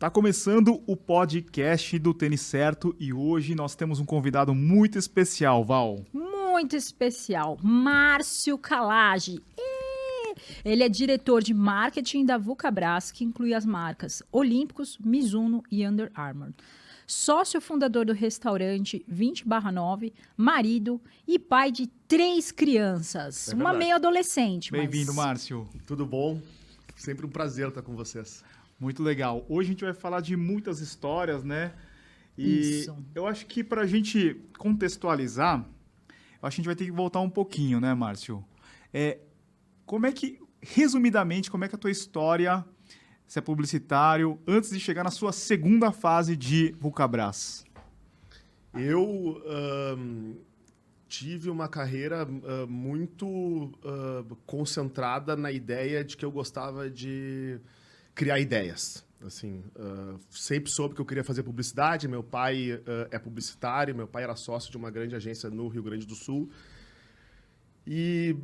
Está começando o podcast do Tênis Certo e hoje nós temos um convidado muito especial, Val. Muito especial, Márcio Calage. Ele é diretor de marketing da Vulcabras, que inclui as marcas Olímpicos, Mizuno e Under Armour. Sócio fundador do restaurante 20/9, marido e pai de três crianças. É uma meio adolescente. mas- Bem-vindo, Márcio. Tudo bom? Sempre um prazer estar com vocês. Muito legal. Hoje a gente vai falar de muitas histórias, né? E Isso. eu acho que para a gente contextualizar, eu acho que a gente vai ter que voltar um pouquinho, né, Márcio? É, como é que, resumidamente, como é que a tua história, você é publicitário, antes de chegar na sua segunda fase de Vulcabras? Eu ahn, tive uma carreira ah, muito ah, concentrada na ideia de que eu gostava de criar ideias. Assim, ah, sempre soube que eu queria fazer publicidade. Meu pai ah, é publicitário, meu pai era sócio de uma grande agência no Rio Grande do Sul. E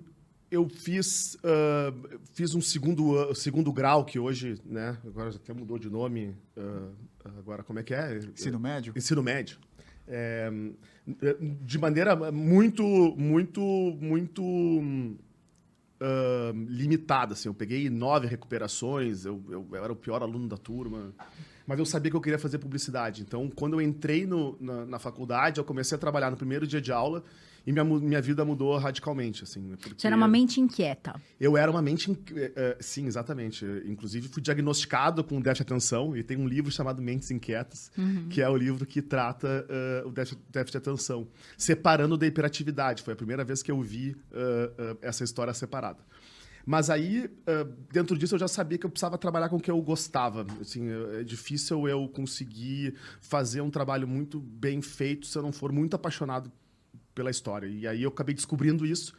eu fiz, ah, fiz um segundo, segundo grau, que hoje, né, agora até mudou de nome. agora, como é que é? Ensino médio? Ensino médio. É, de maneira muito, muito, muito ah, limitada. Assim. Eu peguei nove recuperações, eu, eu, eu era o pior aluno da turma. Mas eu sabia que eu queria fazer publicidade. Então, quando eu entrei no- na, na faculdade, eu comecei a trabalhar no primeiro dia de aula e minha, minha vida mudou radicalmente. Assim, porque Você era uma mente inquieta. eu era uma mente. inc- eh, eh, sim, exatamente. Inclusive, fui diagnosticado com déficit de atenção e tem um livro chamado Mentes Inquietas, que é o livro que trata eh, o déficit, déficit de atenção, separando da hiperatividade. Foi a primeira vez que eu vi eh, eh, essa história separada. Mas aí, dentro disso, eu já sabia que eu precisava trabalhar com o que eu gostava. Assim, é difícil eu conseguir fazer um trabalho muito bem feito se eu não for muito apaixonado pela história. E aí eu acabei descobrindo isso.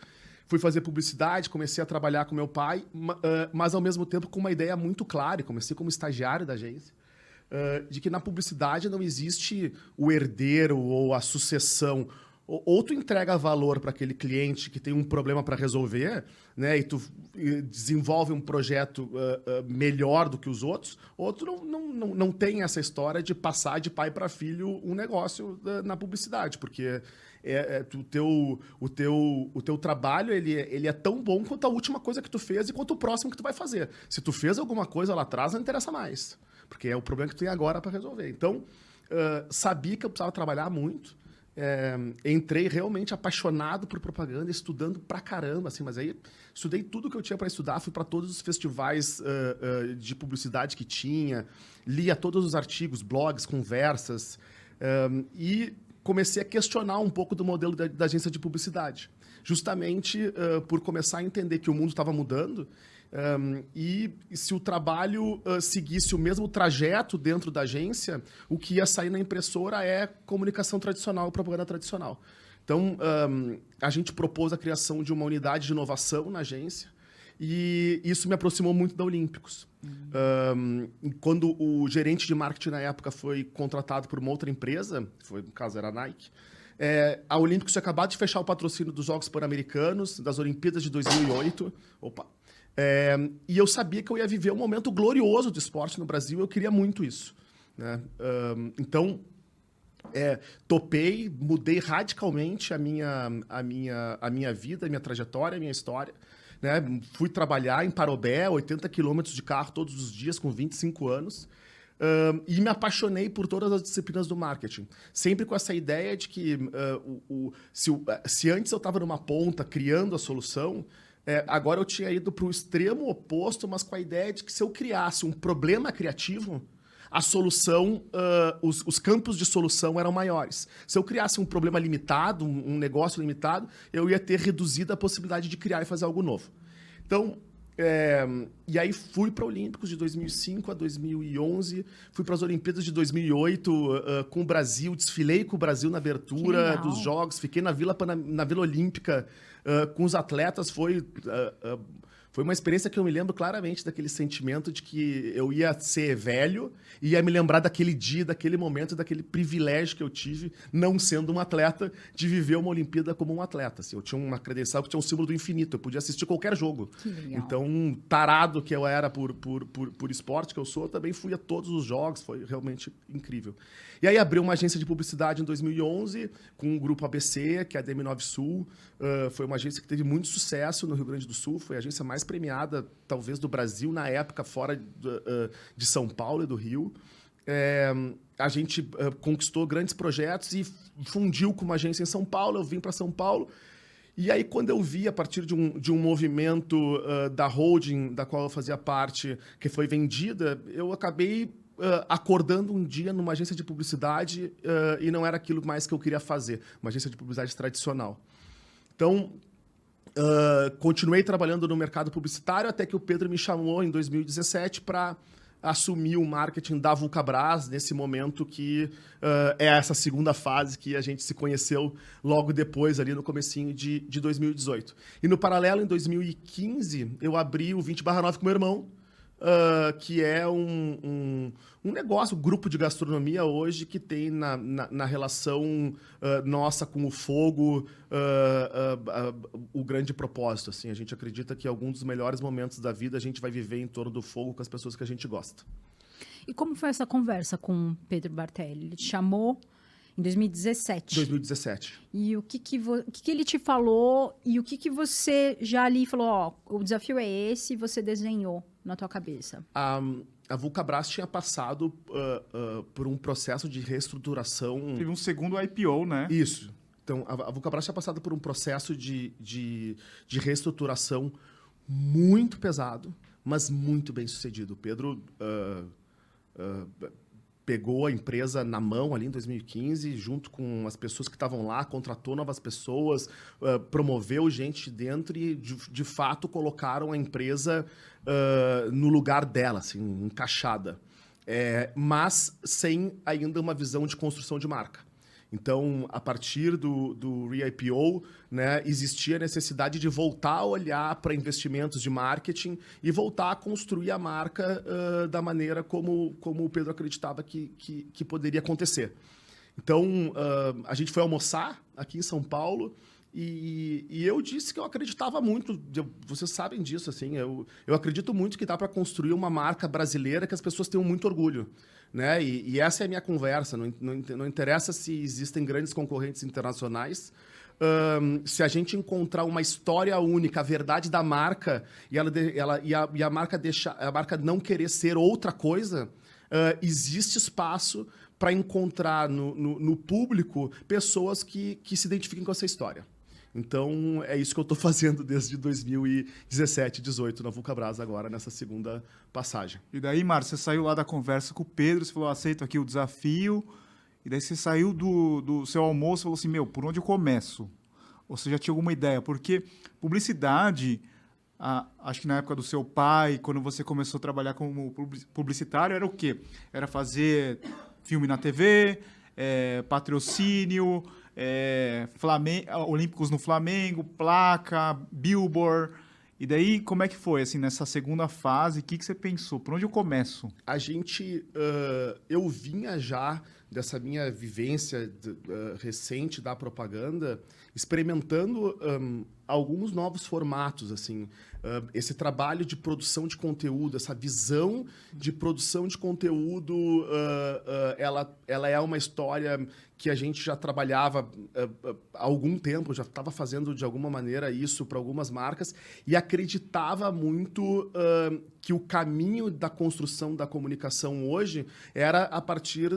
Fui fazer publicidade, comecei a trabalhar com meu pai, ma- mas ao mesmo tempo com uma ideia muito clara. Comecei como estagiário da agência, de que na publicidade não existe o herdeiro ou a sucessão. Ou tu entrega valor para aquele cliente que tem um problema para resolver, né, e tu desenvolve um projeto ah, ah, melhor do que os outros, ou tu não, não, não, não tem essa história de passar de pai para filho um negócio ah, na publicidade, porque é, é, tu- teu, o, teu, o teu trabalho ele, ele é tão bom quanto a última coisa que tu fez e quanto o próximo que tu vai fazer. Se tu fez alguma coisa lá atrás, não interessa mais. Porque é o problema que tu tem agora para resolver. Então, ah, sabia que eu precisava trabalhar muito. É, entrei realmente apaixonado por propaganda, estudando pra caramba, assim, mas aí estudei tudo que eu tinha para estudar, fui para todos os festivais ah, ah, de publicidade que tinha, lia todos os artigos, blogs, conversas, ah, e comecei a questionar um pouco do modelo da, da agência de publicidade. Justamente ah, por começar a entender que o mundo estava mudando um, e se o trabalho ah, seguisse o mesmo trajeto dentro da agência, o que ia sair na impressora é comunicação tradicional, propaganda tradicional. Então, um, a gente propôs a criação de uma unidade de inovação na agência e isso me aproximou muito da Olímpicos. Um, e quando o gerente de marketing na época foi contratado por uma outra empresa, foi, no caso era a Nike, é, a Olímpicos tinha acabado de fechar o patrocínio dos Jogos Pan-Americanos, das Olimpíadas de 2008. Opa! É, e eu sabia que eu ia viver um momento glorioso do esporte no Brasil, eu queria muito isso. Né? Um, então, é, topei, mudei radicalmente a minha, a minha, a minha vida, a minha trajetória, a minha história. Né? Fui trabalhar em Parobé, 80 quilômetros de carro todos os dias, com 25 anos. E me apaixonei por todas as disciplinas do marketing. Sempre com essa ideia de que ah, o, o- se, se antes eu estava numa ponta criando a solução, é, agora eu tinha ido para o extremo oposto, mas com a ideia de que se eu criasse um problema criativo, a solução, ah, os, os campos de solução eram maiores. Se eu criasse um problema limitado, um, um negócio limitado, eu ia ter reduzido a possibilidade de criar e fazer algo novo. Então, é, e aí fui para Olímpicos de 2005 a 2011, fui para as Olimpíadas de 2008 ah, com o Brasil, desfilei com o Brasil na abertura dos Jogos, fiquei na Vila, na Vila Olímpica ah, com os atletas, foi, Foi uma experiência que eu me lembro claramente daquele sentimento de que eu ia ser velho e ia me lembrar daquele dia, daquele momento, daquele privilégio que eu tive, não sendo um atleta, de viver uma Olimpíada como um atleta. Assim, eu tinha uma credencial que tinha um símbolo do infinito, eu podia assistir qualquer jogo. Então, tarado que eu era por, por, por, por esporte que eu sou, eu também fui a todos os jogos, foi realmente incrível. E aí abriu uma agência de publicidade em 2011 com o grupo ABC, que é a DM9 Sul. Uh, foi uma agência que teve muito sucesso no Rio Grande do Sul, foi a agência mais premiada, talvez, do Brasil na época, fora de, uh, de São Paulo e do Rio. É, a gente conquistou grandes projetos e fundiu com uma agência em São Paulo. Eu vim para São Paulo. E aí, quando eu vi, a partir de um, de um movimento uh, da holding da qual eu fazia parte, que foi vendida, eu acabei uh, acordando um dia numa agência de publicidade e não era aquilo mais que eu queria fazer, uma agência de publicidade tradicional. Então, continuei trabalhando no mercado publicitário até que o Pedro me chamou em 2017 para assumir o marketing da Vulcabras nesse momento que uh, é essa segunda fase que a gente se conheceu logo depois, ali no comecinho de, de 2018. E no paralelo, em 2015, eu abri o 20 9 com meu irmão, Uh, que é um, um, um, negócio, um grupo de gastronomia hoje que tem na, na, na relação uh, nossa com o fogo uh, o grande propósito. Assim, a gente acredita que algum dos melhores momentos da vida a gente vai viver em torno do fogo com as pessoas que a gente gosta. E como foi essa conversa com Pedro Bartelli? Ele te chamou em 2017. 2017. E o que que, vo... o que, que ele te falou e o que que você já ali falou, ó, o desafio é esse, você desenhou na tua cabeça? A, a Vulcabras tinha passado uh, uh, por um processo de reestruturação. Teve um segundo IPO, né? Isso. Então, a, a Vulcabras tinha passado por um processo de, de, de reestruturação muito pesado, mas muito bem sucedido. O Pedro uh, pegou a empresa na mão ali em 2015, junto com as pessoas que estavam lá, contratou novas pessoas, uh, promoveu gente dentro e, de, de, fato, colocaram a empresa uh, no lugar dela, assim, encaixada. É, mas sem ainda uma visão de construção de marca. Então, a partir do, do re-IPO, né, existia a necessidade de voltar a olhar para investimentos de marketing e voltar a construir a marca uh, da maneira como, como o Pedro acreditava que, que, que poderia acontecer. Então, uh, a gente foi almoçar aqui em São Paulo e, e, eu disse que eu acreditava muito, vocês sabem disso, assim, eu, eu acredito muito que dá para construir uma marca brasileira que as pessoas tenham muito orgulho. Né? E, e, essa é a minha conversa. Não, não, não interessa se existem grandes concorrentes internacionais. Um, se a gente encontrar uma história única, a verdade da marca, e, ela, ela, e, a, e a, marca deixa, a marca não querer ser outra coisa, uh, existe espaço para encontrar no, no, no, público pessoas que, que se identifiquem com essa história. Então, é isso que eu estou fazendo desde 2017, 2018 na Vulcabras, agora nessa segunda passagem. E daí, Márcio, você saiu lá da conversa com o Pedro, você falou, aceito aqui o desafio, e daí você saiu do, do seu almoço e falou assim, meu, por onde eu começo? Ou você já tinha alguma ideia? Porque publicidade, a, acho que na época do seu pai, quando você começou a trabalhar como publicitário, era o quê? Era fazer filme na TV, é, patrocínio, é, Olímpicos no Flamengo, placa, Billboard. E daí, como é que foi, assim, nessa segunda fase? O que, que você pensou? Por onde eu começo? A gente... Uh, eu vinha já dessa minha vivência uh, recente da propaganda, experimentando um, alguns novos formatos, assim, uh, esse trabalho de produção de conteúdo, essa visão de produção de conteúdo, uh, ela, ela é uma história que a gente já trabalhava há algum tempo, já estava fazendo de alguma maneira isso para algumas marcas e acreditava muito que o caminho da construção da comunicação hoje era a partir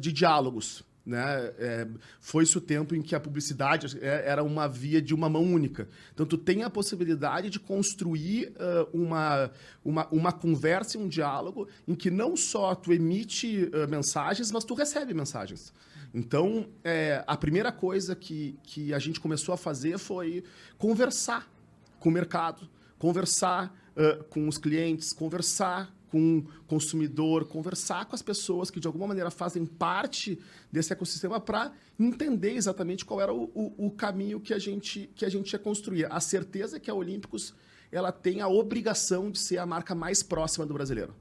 de diálogos. Né? É, Foi-se o tempo em que a publicidade é, era uma via de uma mão única. Então, tu tem a possibilidade de construir uh, uma, uma, uma conversa e um diálogo em que não só tu emite uh, mensagens, mas tu recebe mensagens. Então, é, a primeira coisa que, que a gente começou a fazer foi conversar com o mercado, conversar uh, com os clientes, conversar com o consumidor, conversar com as pessoas que de alguma maneira fazem parte desse ecossistema para entender exatamente qual era o, o, o, caminho que a, gente, que a gente ia construir. A certeza que a Olímpicos ela tem a obrigação de ser a marca mais próxima do brasileiro.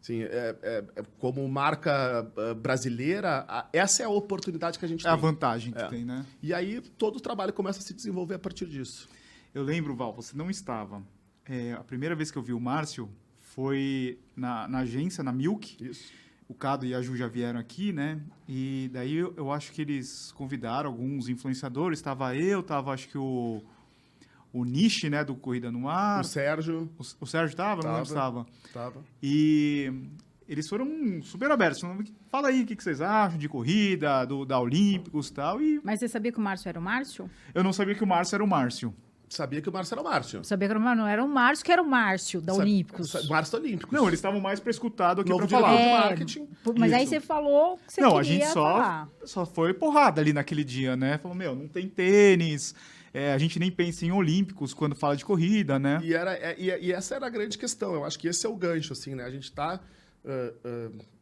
Sim, é, é, é, como marca uh, brasileira, essa é a oportunidade que a gente é tem. É a vantagem que é. tem, né? E aí todo o trabalho começa a se desenvolver a partir disso. Eu lembro, Val, você não estava. É, a primeira vez que eu vi o Márcio foi na, na agência, na Milk. Isso. O Cado e a Ju já vieram aqui, né? E daí eu, eu acho que eles convidaram alguns influenciadores. Estava eu, estava acho que o o Nishi, né, do Corrida no Ar. O Sérgio. O, o Sérgio estava? Não estava. Estava. E eles foram super abertos. Fala aí o que, que vocês acham de corrida, do, da Olímpicos e tal. E... Mas você sabia que o Márcio era o Márcio? Eu não sabia que o Márcio era o Márcio. Sabia que o Márcio era o Márcio. Sabia que era o Márcio, não era o Márcio que era o Márcio, da Olímpicos. O Márcio da Olímpicos. Não, eles estavam mais para escutar do que para falar. É, de marketing. Mas Isso. aí você falou que você não, queria a gente só, falar. só foi porrada ali naquele dia, né? Falou, meu, não tem tênis, é, a gente nem pensa em Olímpicos quando fala de corrida, né? E, era, é, e, e, essa era a grande questão. Eu acho que esse é o gancho, assim, né? A gente está... Uh, uh,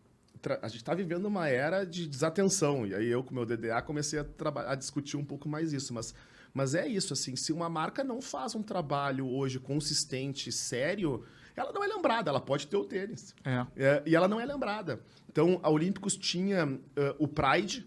a gente está vivendo uma era de desatenção. E aí eu, com o meu DDA, comecei a, a discutir um pouco mais isso. Mas mas é isso, assim, se uma marca não faz um trabalho hoje consistente, sério, ela não é lembrada, ela pode ter o tênis. É. É, e ela não é lembrada. Então, a Olímpicos tinha uh, o Pride,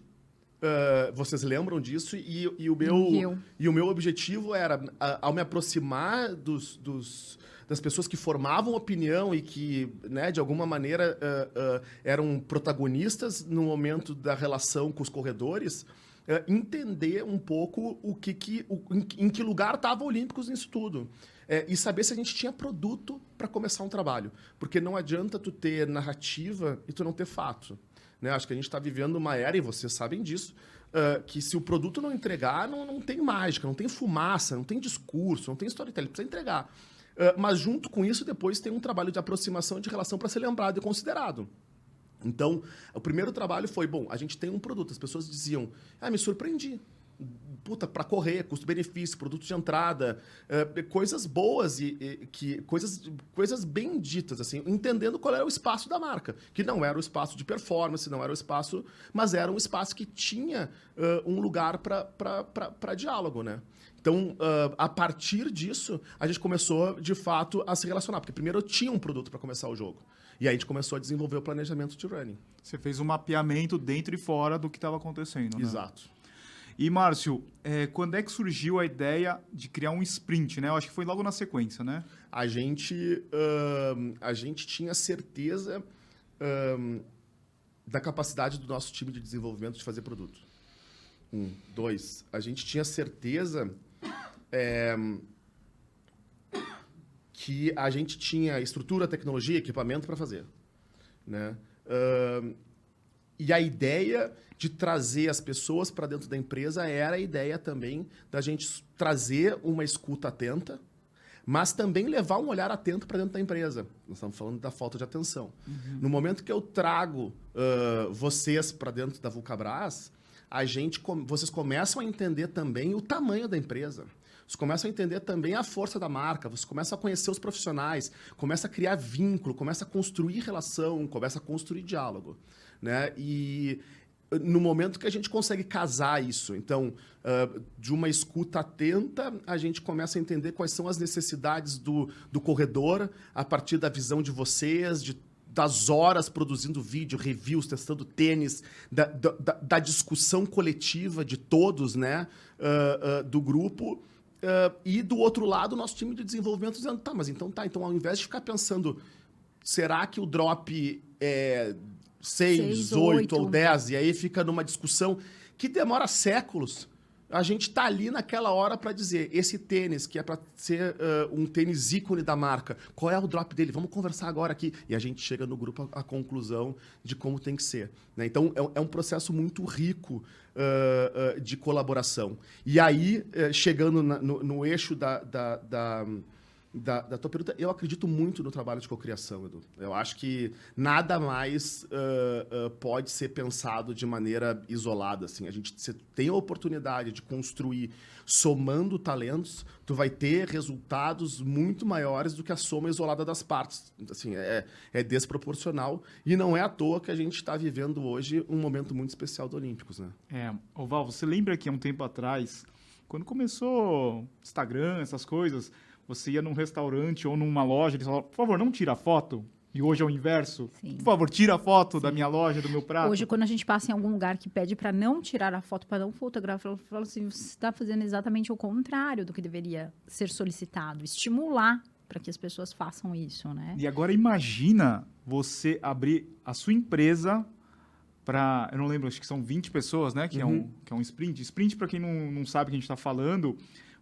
uh, vocês lembram disso? E, e, o meu, e o meu objetivo era, ao me aproximar dos, dos das pessoas que formavam opinião e que, né, de alguma maneira, uh, eram protagonistas no momento da relação com os corredores, é, entender um pouco o que, que o, em, em, que lugar estava Olímpicos nisso tudo. É, e saber se a gente tinha produto para começar um trabalho. Porque não adianta tu ter narrativa e tu não ter fato. Né? Acho que a gente está vivendo uma era, e vocês sabem disso, uh, que se o produto não entregar, não, não tem mágica, não tem fumaça, não tem discurso, não tem storytelling, precisa entregar. Uh, mas junto com isso, depois tem um trabalho de aproximação de relação para ser lembrado e considerado. Então, o primeiro trabalho foi, bom, a gente tem um produto. As pessoas diziam, ah, me surpreendi. Puta, para correr, custo-benefício, produto de entrada, uh, coisas boas e, e, que coisas, coisas bem ditas, assim, entendendo qual era o espaço da marca, que não era o espaço de performance, não era o espaço, mas era um espaço que tinha uh, um lugar para diálogo, né? Então, uh, a partir disso, a gente começou, de fato, a se relacionar, porque primeiro eu tinha um produto para começar o jogo. E aí a gente começou a desenvolver o planejamento de running. Você fez um mapeamento dentro e fora do que estava acontecendo, né? Exato. E, Márcio, é, quando é que surgiu a ideia de criar um sprint, né? Eu acho que foi logo na sequência, né? A gente, uh, a gente tinha certeza uh, da capacidade do nosso time de desenvolvimento de fazer produto. Um. Dois, a gente tinha certeza... É, que a gente tinha estrutura, tecnologia, equipamento para fazer. Né? Uh, e a ideia de trazer as pessoas para dentro da empresa era a ideia também da gente trazer uma escuta atenta, mas também levar um olhar atento para dentro da empresa. Nós estamos falando da falta de atenção. Uhum. No momento que eu trago uh, vocês para dentro da Vulcabras, a gente, vocês começam a entender também o tamanho da empresa. Você começa a entender também a força da marca, você começa a conhecer os profissionais, começa a criar vínculo, começa a construir relação, começa a construir diálogo. Né? E no momento que a gente consegue casar isso, então, uh, de uma escuta atenta, a gente começa a entender quais são as necessidades do, do corredor, a partir da visão de vocês, de das horas produzindo vídeo, reviews, testando tênis, da, da, da discussão coletiva de todos, né, uh, uh, do grupo, Uh, e do outro lado, o nosso time de desenvolvimento dizendo, tá, mas então tá, então ao invés de ficar pensando, será que o drop é 6, 8 ou 10, e aí fica numa discussão que demora séculos a gente está ali naquela hora para dizer esse tênis que é para ser uh, um tênis ícone da marca, qual é o drop dele? Vamos conversar agora aqui e a gente chega no grupo à, conclusão de como tem que ser. Né? Então é, é, um processo muito rico uh, uh, de colaboração. E aí chegando na, no, no, eixo da, da, da da, da, tua pergunta, eu acredito muito no trabalho de cocriação, Edu. Eu acho que nada mais uh, uh, pode ser pensado de maneira isolada. Assim. A gente tem a oportunidade de construir somando talentos, tu vai ter resultados muito maiores do que a soma isolada das partes. Assim, é, é desproporcional e não é à toa que a gente está vivendo hoje um momento muito especial do Olímpicos. Né? É, Oval, você lembra que há um tempo atrás, quando começou Instagram, essas coisas você ia num restaurante ou numa loja, eles falavam, por favor, não tira foto. E hoje é o inverso. Sim. Por favor, tira a foto da minha loja, do meu prato. Hoje, quando a gente passa em algum lugar que pede para não tirar a foto, para não fotografar, eu falo assim, você está fazendo exatamente o contrário do que deveria ser solicitado. Estimular para que as pessoas façam isso, né? E agora imagina você abrir a sua empresa para, eu não lembro, acho que são 20 pessoas, né? Que, é, um, que é um sprint. Sprint, para quem não, não sabe o que a gente está falando,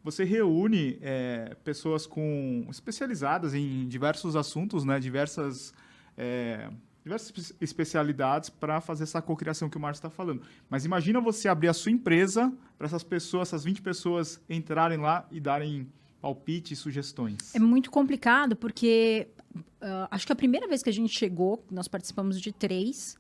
você reúne é, pessoas com especializadas em diversos assuntos, né? Diversas, é, diversas espe- especialidades para fazer essa cocriação que o Márcio está falando. Mas imagina você abrir a sua empresa para essas pessoas, essas 20 pessoas entrarem lá e darem palpite e sugestões. É muito complicado porque ah, acho que a primeira vez que a gente chegou, nós participamos de três.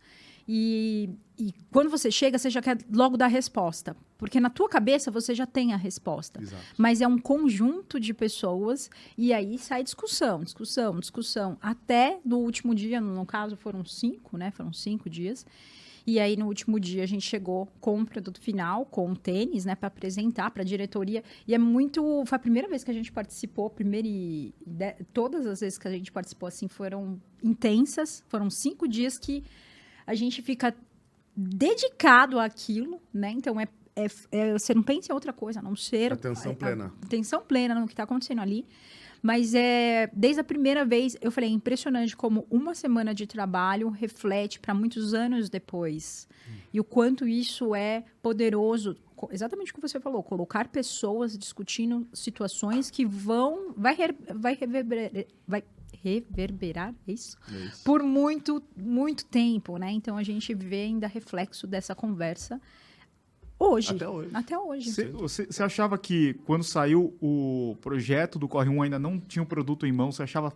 E, e quando você chega, você já quer logo dar a resposta. Porque na tua cabeça você já tem a resposta. Exato. Mas é um conjunto de pessoas e aí sai discussão, discussão, discussão. Até no último dia, no, caso foram cinco, né? Foram cinco dias. E aí no último dia a gente chegou com o produto final, com o tênis, né, para apresentar para a diretoria. E é muito, foi a primeira vez que a gente participou, primeira e de- todas as vezes que a gente participou assim foram intensas. Foram cinco dias que a gente fica dedicado àquilo, né? Então é, é, é- você não pensa em outra coisa, a não ser Atenção a- a- plena. atenção plena no que está acontecendo ali. Mas é desde a primeira vez, eu falei, é impressionante como uma semana de trabalho reflete para muitos anos depois. E o quanto isso é poderoso, exatamente o que você falou, colocar pessoas discutindo situações que vão vai re- vai reverberar, vai reverberar é isso? É isso. por muito, muito tempo, né? Então a gente vê ainda reflexo dessa conversa hoje. Até hoje. Até hoje. Você, você- você achava que quando saiu o projeto do Corre 1 ainda não tinha o produto em mão? Você achava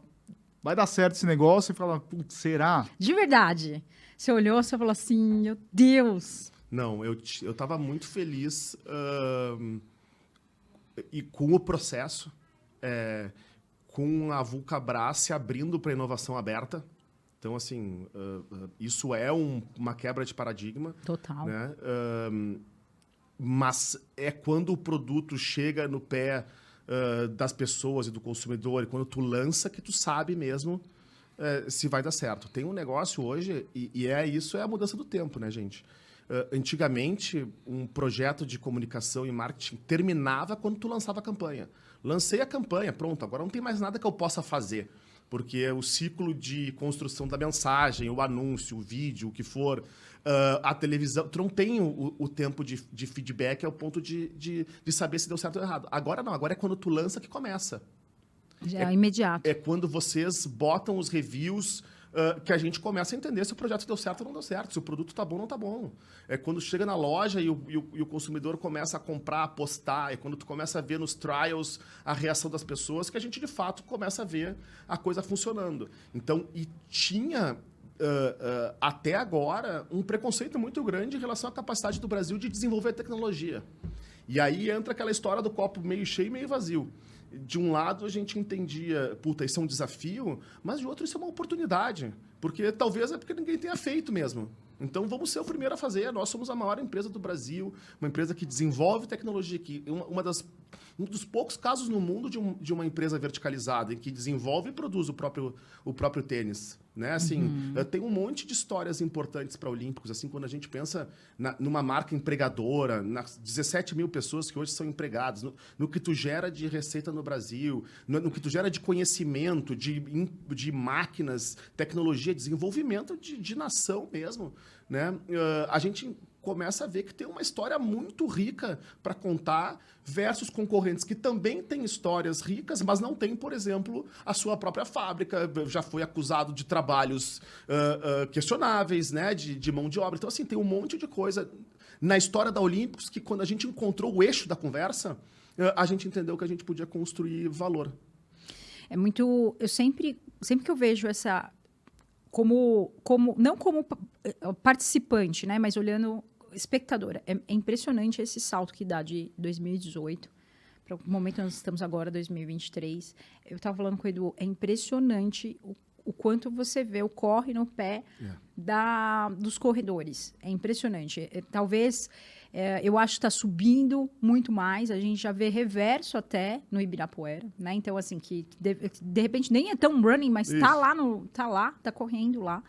vai dar certo esse negócio e falava, putz, será? De verdade. Você olhou, você falou assim, meu Deus. Não, eu, eu tava muito feliz ahn, e com o processo, é, com a Vulcabras se abrindo para inovação aberta. Então, assim, ah, ah, isso é um- uma quebra de paradigma. Total. né? Ahn, mas é quando o produto chega no pé ah, das pessoas e do consumidor, e quando tu lança que tu sabe mesmo eh, se vai dar certo. Tem um negócio hoje, e, e é isso é a mudança do tempo, né, gente? Ah, antigamente, um projeto de comunicação e marketing terminava quando tu lançava a campanha. Lancei a campanha, pronto, agora não tem mais nada que eu possa fazer. Porque o ciclo de construção da mensagem, o anúncio, o vídeo, o que for, ah, a televisão, tu não tem o, o tempo de, de feedback ao ponto de, de, de saber se deu certo ou errado. Agora não, agora é quando tu lança que começa Já é imediato. é quando vocês botam os reviews ah, que a gente começa a entender se o projeto deu certo ou não deu certo, se o produto tá bom ou não tá bom. É quando chega na loja e o, e o- e o consumidor começa a comprar, a postar, é quando tu começa a ver nos trials a reação das pessoas que a gente de fato começa a ver a coisa funcionando. Então, e tinha ah, ah, até agora um preconceito muito grande em relação à capacidade do Brasil de desenvolver tecnologia. E aí entra aquela história do copo meio cheio e meio vazio. De um lado a gente entendia, puta, isso é um desafio, mas de outro isso é uma oportunidade. Porque talvez é porque ninguém tenha feito mesmo. Então vamos ser o primeiro a fazer. Nós somos a maior empresa do Brasil, uma empresa que desenvolve tecnologia, que uma, uma das um dos poucos casos no mundo de, um- de uma empresa verticalizada em que desenvolve e produz o próprio, o próprio tênis. Né? Assim, eh, Tem um monte de histórias importantes para Olímpicos. Assim, quando a gente pensa na- numa marca empregadora, nas 17 mil pessoas que hoje são empregadas, no, no que tu gera de receita no Brasil, no, no que tu gera de conhecimento, de, de máquinas, tecnologia, desenvolvimento de, de nação mesmo. Né? Eh, a gente começa a ver que tem uma história muito rica para contar versus concorrentes que também têm histórias ricas, mas não têm, por exemplo, a sua própria fábrica, já foi acusado de trabalhos ah, ah, questionáveis, né, de, de mão de obra. Então, assim, tem um monte de coisa na história da Olímpicos que, quando a gente encontrou o eixo da conversa, a gente entendeu que a gente podia construir valor. É muito. Eu sempre, sempre que eu vejo essa. Como, como não como eh, participante, né? Mas olhando espectadora. É, é impressionante esse salto que dá de 2018 para o momento que nós estamos agora, 2023. Eu estava falando com o Edu, é impressionante o, o quanto você vê o corre no pé É. da, dos corredores. É impressionante. É, talvez É, eu acho que está subindo muito mais. A gente já vê reverso até no Ibirapuera, né? Então, assim, que de, de repente nem é tão running, mas está lá, no, tá lá, tá correndo lá.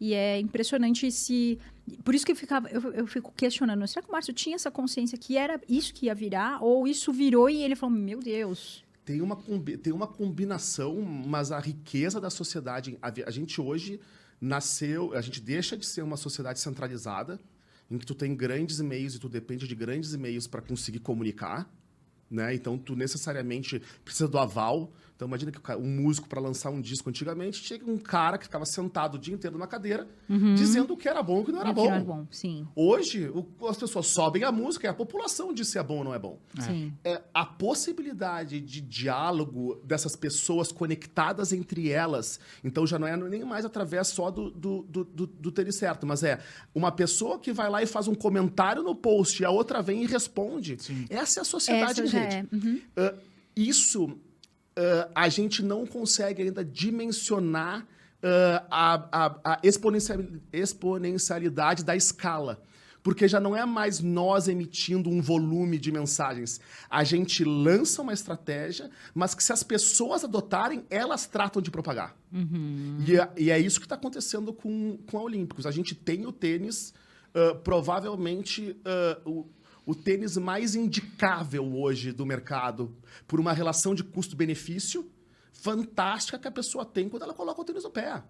E é impressionante se. Por isso que eu, ficava, eu, eu fico questionando: será que o Márcio tinha essa consciência que era isso que ia virar? Ou isso virou e ele falou: meu Deus. Tem uma, tem uma combinação, mas a riqueza da sociedade. A, a gente hoje nasceu. A gente deixa de ser uma sociedade centralizada em que tu tem grandes e-mails e tu depende de grandes e-mails para conseguir comunicar, né? Então tu necessariamente precisa do aval então imagina que um músico para lançar um disco antigamente tinha um cara que ficava sentado o dia inteiro numa cadeira uhum. dizendo o que era bom e o que não era bom. Era bom sim. Hoje o, as pessoas sobem a música e a população diz se é bom ou não é bom. Sim. É, a possibilidade de diálogo dessas pessoas conectadas entre elas, então já não é nem mais através só do, do, do, do, do ter certo, mas é uma pessoa que vai lá e faz um comentário no post e a outra vem e responde. Sim. Essa é a sociedade, Essa gente. É. Uhum. Uh, isso uh, a gente não consegue ainda dimensionar uh, a, a, a exponencialidade da escala. Porque já não é mais nós emitindo um volume de mensagens. A gente lança uma estratégia, mas que se as pessoas adotarem, elas tratam de propagar. Uhum. E, é, e, é, isso que está acontecendo com, com a Olímpicos. A gente tem o tênis, uh, provavelmente uh, o tênis mais indicável hoje do mercado por uma relação de custo-benefício fantástica que a pessoa tem quando ela coloca o tênis no pé.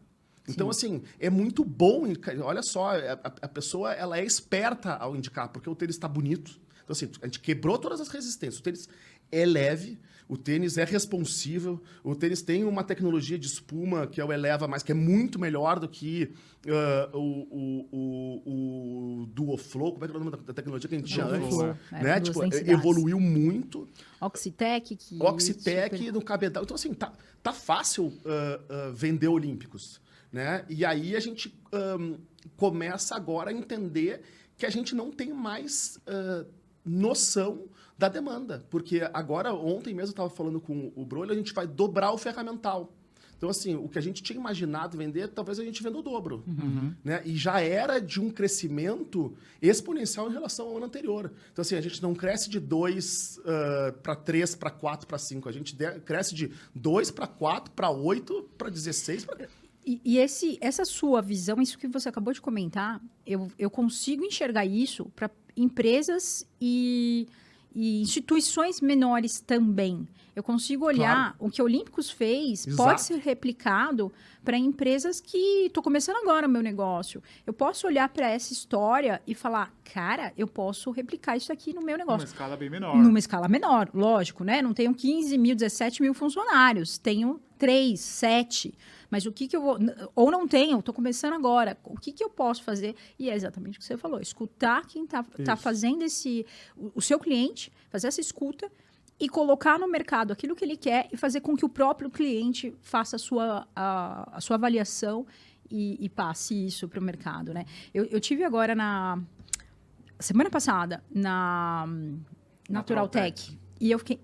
Então, Sim. assim, é muito bom. Olha só, a, a, pessoa ela é esperta ao indicar, porque o tênis está bonito. Então, assim, a gente quebrou todas as resistências. O tênis é leve, o tênis é responsível, o tênis tem uma tecnologia de espuma que é o Eleva, mas que é muito melhor do que uh, o, o, o, Duoflow, como é que é o nome da tecnologia que a gente tinha antes? É, né? tipo, evoluiu muito. Oxitec. Que Oxitec super... no cabedal. Então, assim, tá, tá fácil uh, uh, vender Olímpicos. Né? E aí a gente um, começa agora a entender que a gente não tem mais noção da demanda. Porque agora, ontem mesmo, eu estava falando com o Brolho, a gente vai dobrar o ferramental. Então, assim, o que a gente tinha imaginado vender, talvez a gente venda o dobro. Uhum. Né? E já era de um crescimento exponencial em relação ao ano anterior. Então, assim, a gente não cresce de 2 uh, para 3, para 4, para 5. A gente de, cresce de 2 para 4, para 8, para 16. Pra... E, e esse, essa sua visão, isso que você acabou de comentar, eu, eu consigo enxergar isso para empresas e e instituições menores também. Eu consigo olhar claro. o que o Olímpicos fez Exato. pode ser replicado para empresas que estou começando agora o meu negócio. Eu posso olhar para essa história e falar, cara, eu posso replicar isso aqui no meu negócio. Numa escala bem menor. Numa escala menor, lógico, né? Não tenho 15 mil, 17 mil funcionários, tenho 3, 7. Mas o que, que eu vou. Ou não tenho, estou começando agora. O que, que eu posso fazer? E é exatamente o que você falou: escutar quem está tá fazendo esse. O, o seu cliente, fazer essa escuta e colocar no mercado aquilo que ele quer e fazer com que o próprio cliente faça a sua, a, a sua avaliação e, e passe isso para o mercado. Né? Eu, eu tive agora na semana passada na Natural, Natural Tech, Tech e eu fiquei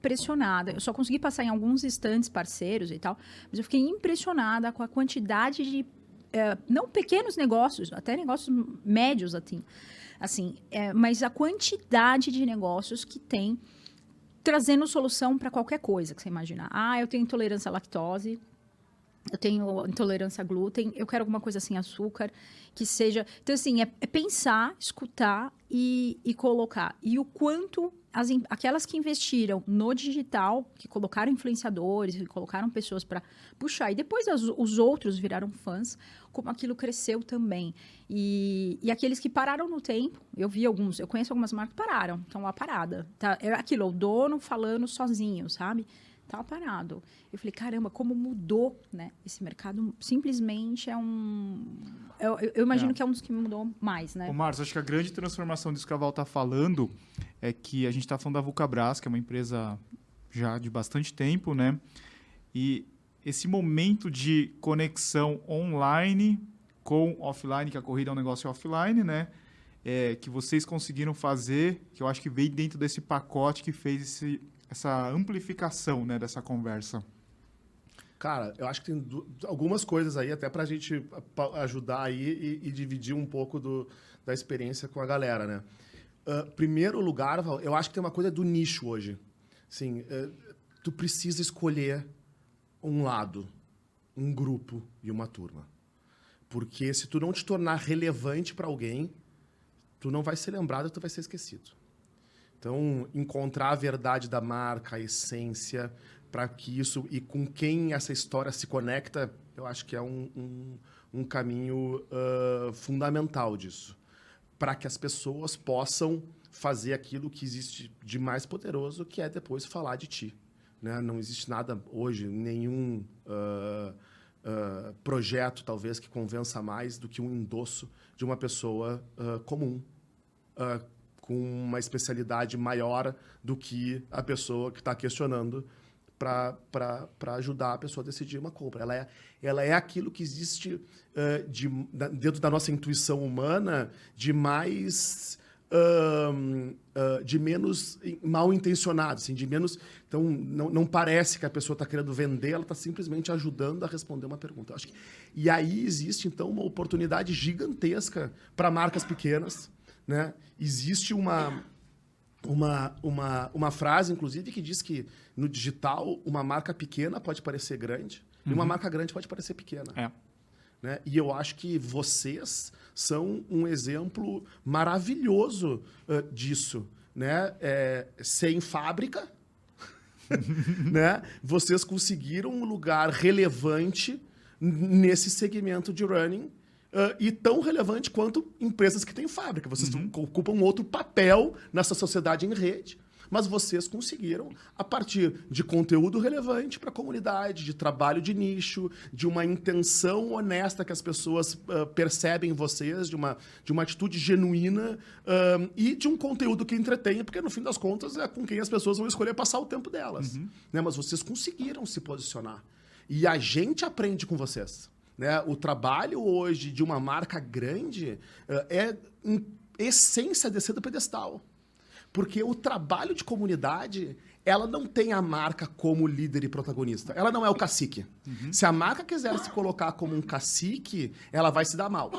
impressionada. Eu só consegui passar em alguns estantes parceiros e tal, mas eu fiquei impressionada com a quantidade de é, não pequenos negócios, até negócios médios assim, assim, é, mas a quantidade de negócios que tem trazendo solução para qualquer coisa que você imaginar. Ah, eu tenho intolerância à lactose, eu tenho intolerância a glúten, eu quero alguma coisa sem açúcar, que seja. Então, assim, é, é pensar, escutar e, e, colocar. E o quanto as, aquelas que investiram no digital, que colocaram influenciadores, que colocaram pessoas para puxar, e depois as, os outros viraram fãs, como aquilo cresceu também. E, e aqueles que pararam no tempo, eu vi alguns, eu conheço algumas marcas que pararam, estão lá parada. Tá, é aquilo, o dono falando sozinho, sabe? Tava parado. Eu falei, caramba, como mudou, né? Esse mercado simplesmente é um. Eu, eu imagino é. que é um dos que mudou mais, né? Ô, Marcos, acho que a grande transformação disso que a Val está falando é que a gente está falando da Vulcabras, que é uma empresa já de bastante tempo, né? E esse momento de conexão online com offline, que a corrida é um negócio offline, né? É, que vocês conseguiram fazer, que eu acho que veio dentro desse pacote que fez esse, essa amplificação né, dessa conversa? Cara, eu acho que tem algumas coisas aí, até pra gente pa- ajudar aí e, e dividir um pouco do, da experiência com a galera, né? Ah, primeiro lugar, eu acho que tem uma coisa do nicho hoje. Assim, eh, tu precisa escolher um lado, um grupo e uma turma. Porque se tu não te tornar relevante para alguém, tu não vai ser lembrado, tu vai ser esquecido. Então, encontrar a verdade da marca, a essência, para que isso e com quem essa história se conecta, eu acho que é um, um, um caminho ah, fundamental disso. Para que as pessoas possam fazer aquilo que existe de mais poderoso, que é depois falar de ti. Né? Não existe nada hoje, nenhum ah, ah, projeto, talvez, que convença mais do que um endosso de uma pessoa comum com uma especialidade maior do que a pessoa que está questionando para ajudar a pessoa a decidir uma compra. Ela é, ela é aquilo que existe ah, de, da- dentro da nossa intuição humana de mais. ahn, ah, de menos mal intencionado, assim, de menos. Então, não, não parece que a pessoa está querendo vender, ela está simplesmente ajudando a responder uma pergunta. Eu Acho que, e aí existe, então, uma oportunidade gigantesca para marcas pequenas. Né? Existe uma, uma, uma, uma frase, inclusive, que diz que no digital uma marca pequena pode parecer grande e uma marca grande pode parecer pequena. É. Né? E eu acho que vocês são um exemplo maravilhoso ãh, disso. Né? É, sem fábrica, né? vocês conseguiram um lugar relevante nesse segmento de running ãh, e tão relevante quanto empresas que têm fábrica. Vocês ocupam outro papel nessa sociedade em rede. Mas vocês conseguiram, a partir de conteúdo relevante para a comunidade, de trabalho de nicho, de uma intenção honesta que as pessoas ah, percebem em vocês, de uma, de uma atitude genuína ah, e de um conteúdo que entretenha, porque no fim das contas é com quem as pessoas vão escolher passar o tempo delas. Né? Mas vocês conseguiram se posicionar. E a gente aprende com vocês. Né? O trabalho hoje de uma marca grande ah, é, em essência, descer do pedestal. Porque o trabalho de comunidade, ela não tem a marca como líder e protagonista. Ela não é o cacique. Se a marca quiser se colocar como um cacique, ela vai se dar mal.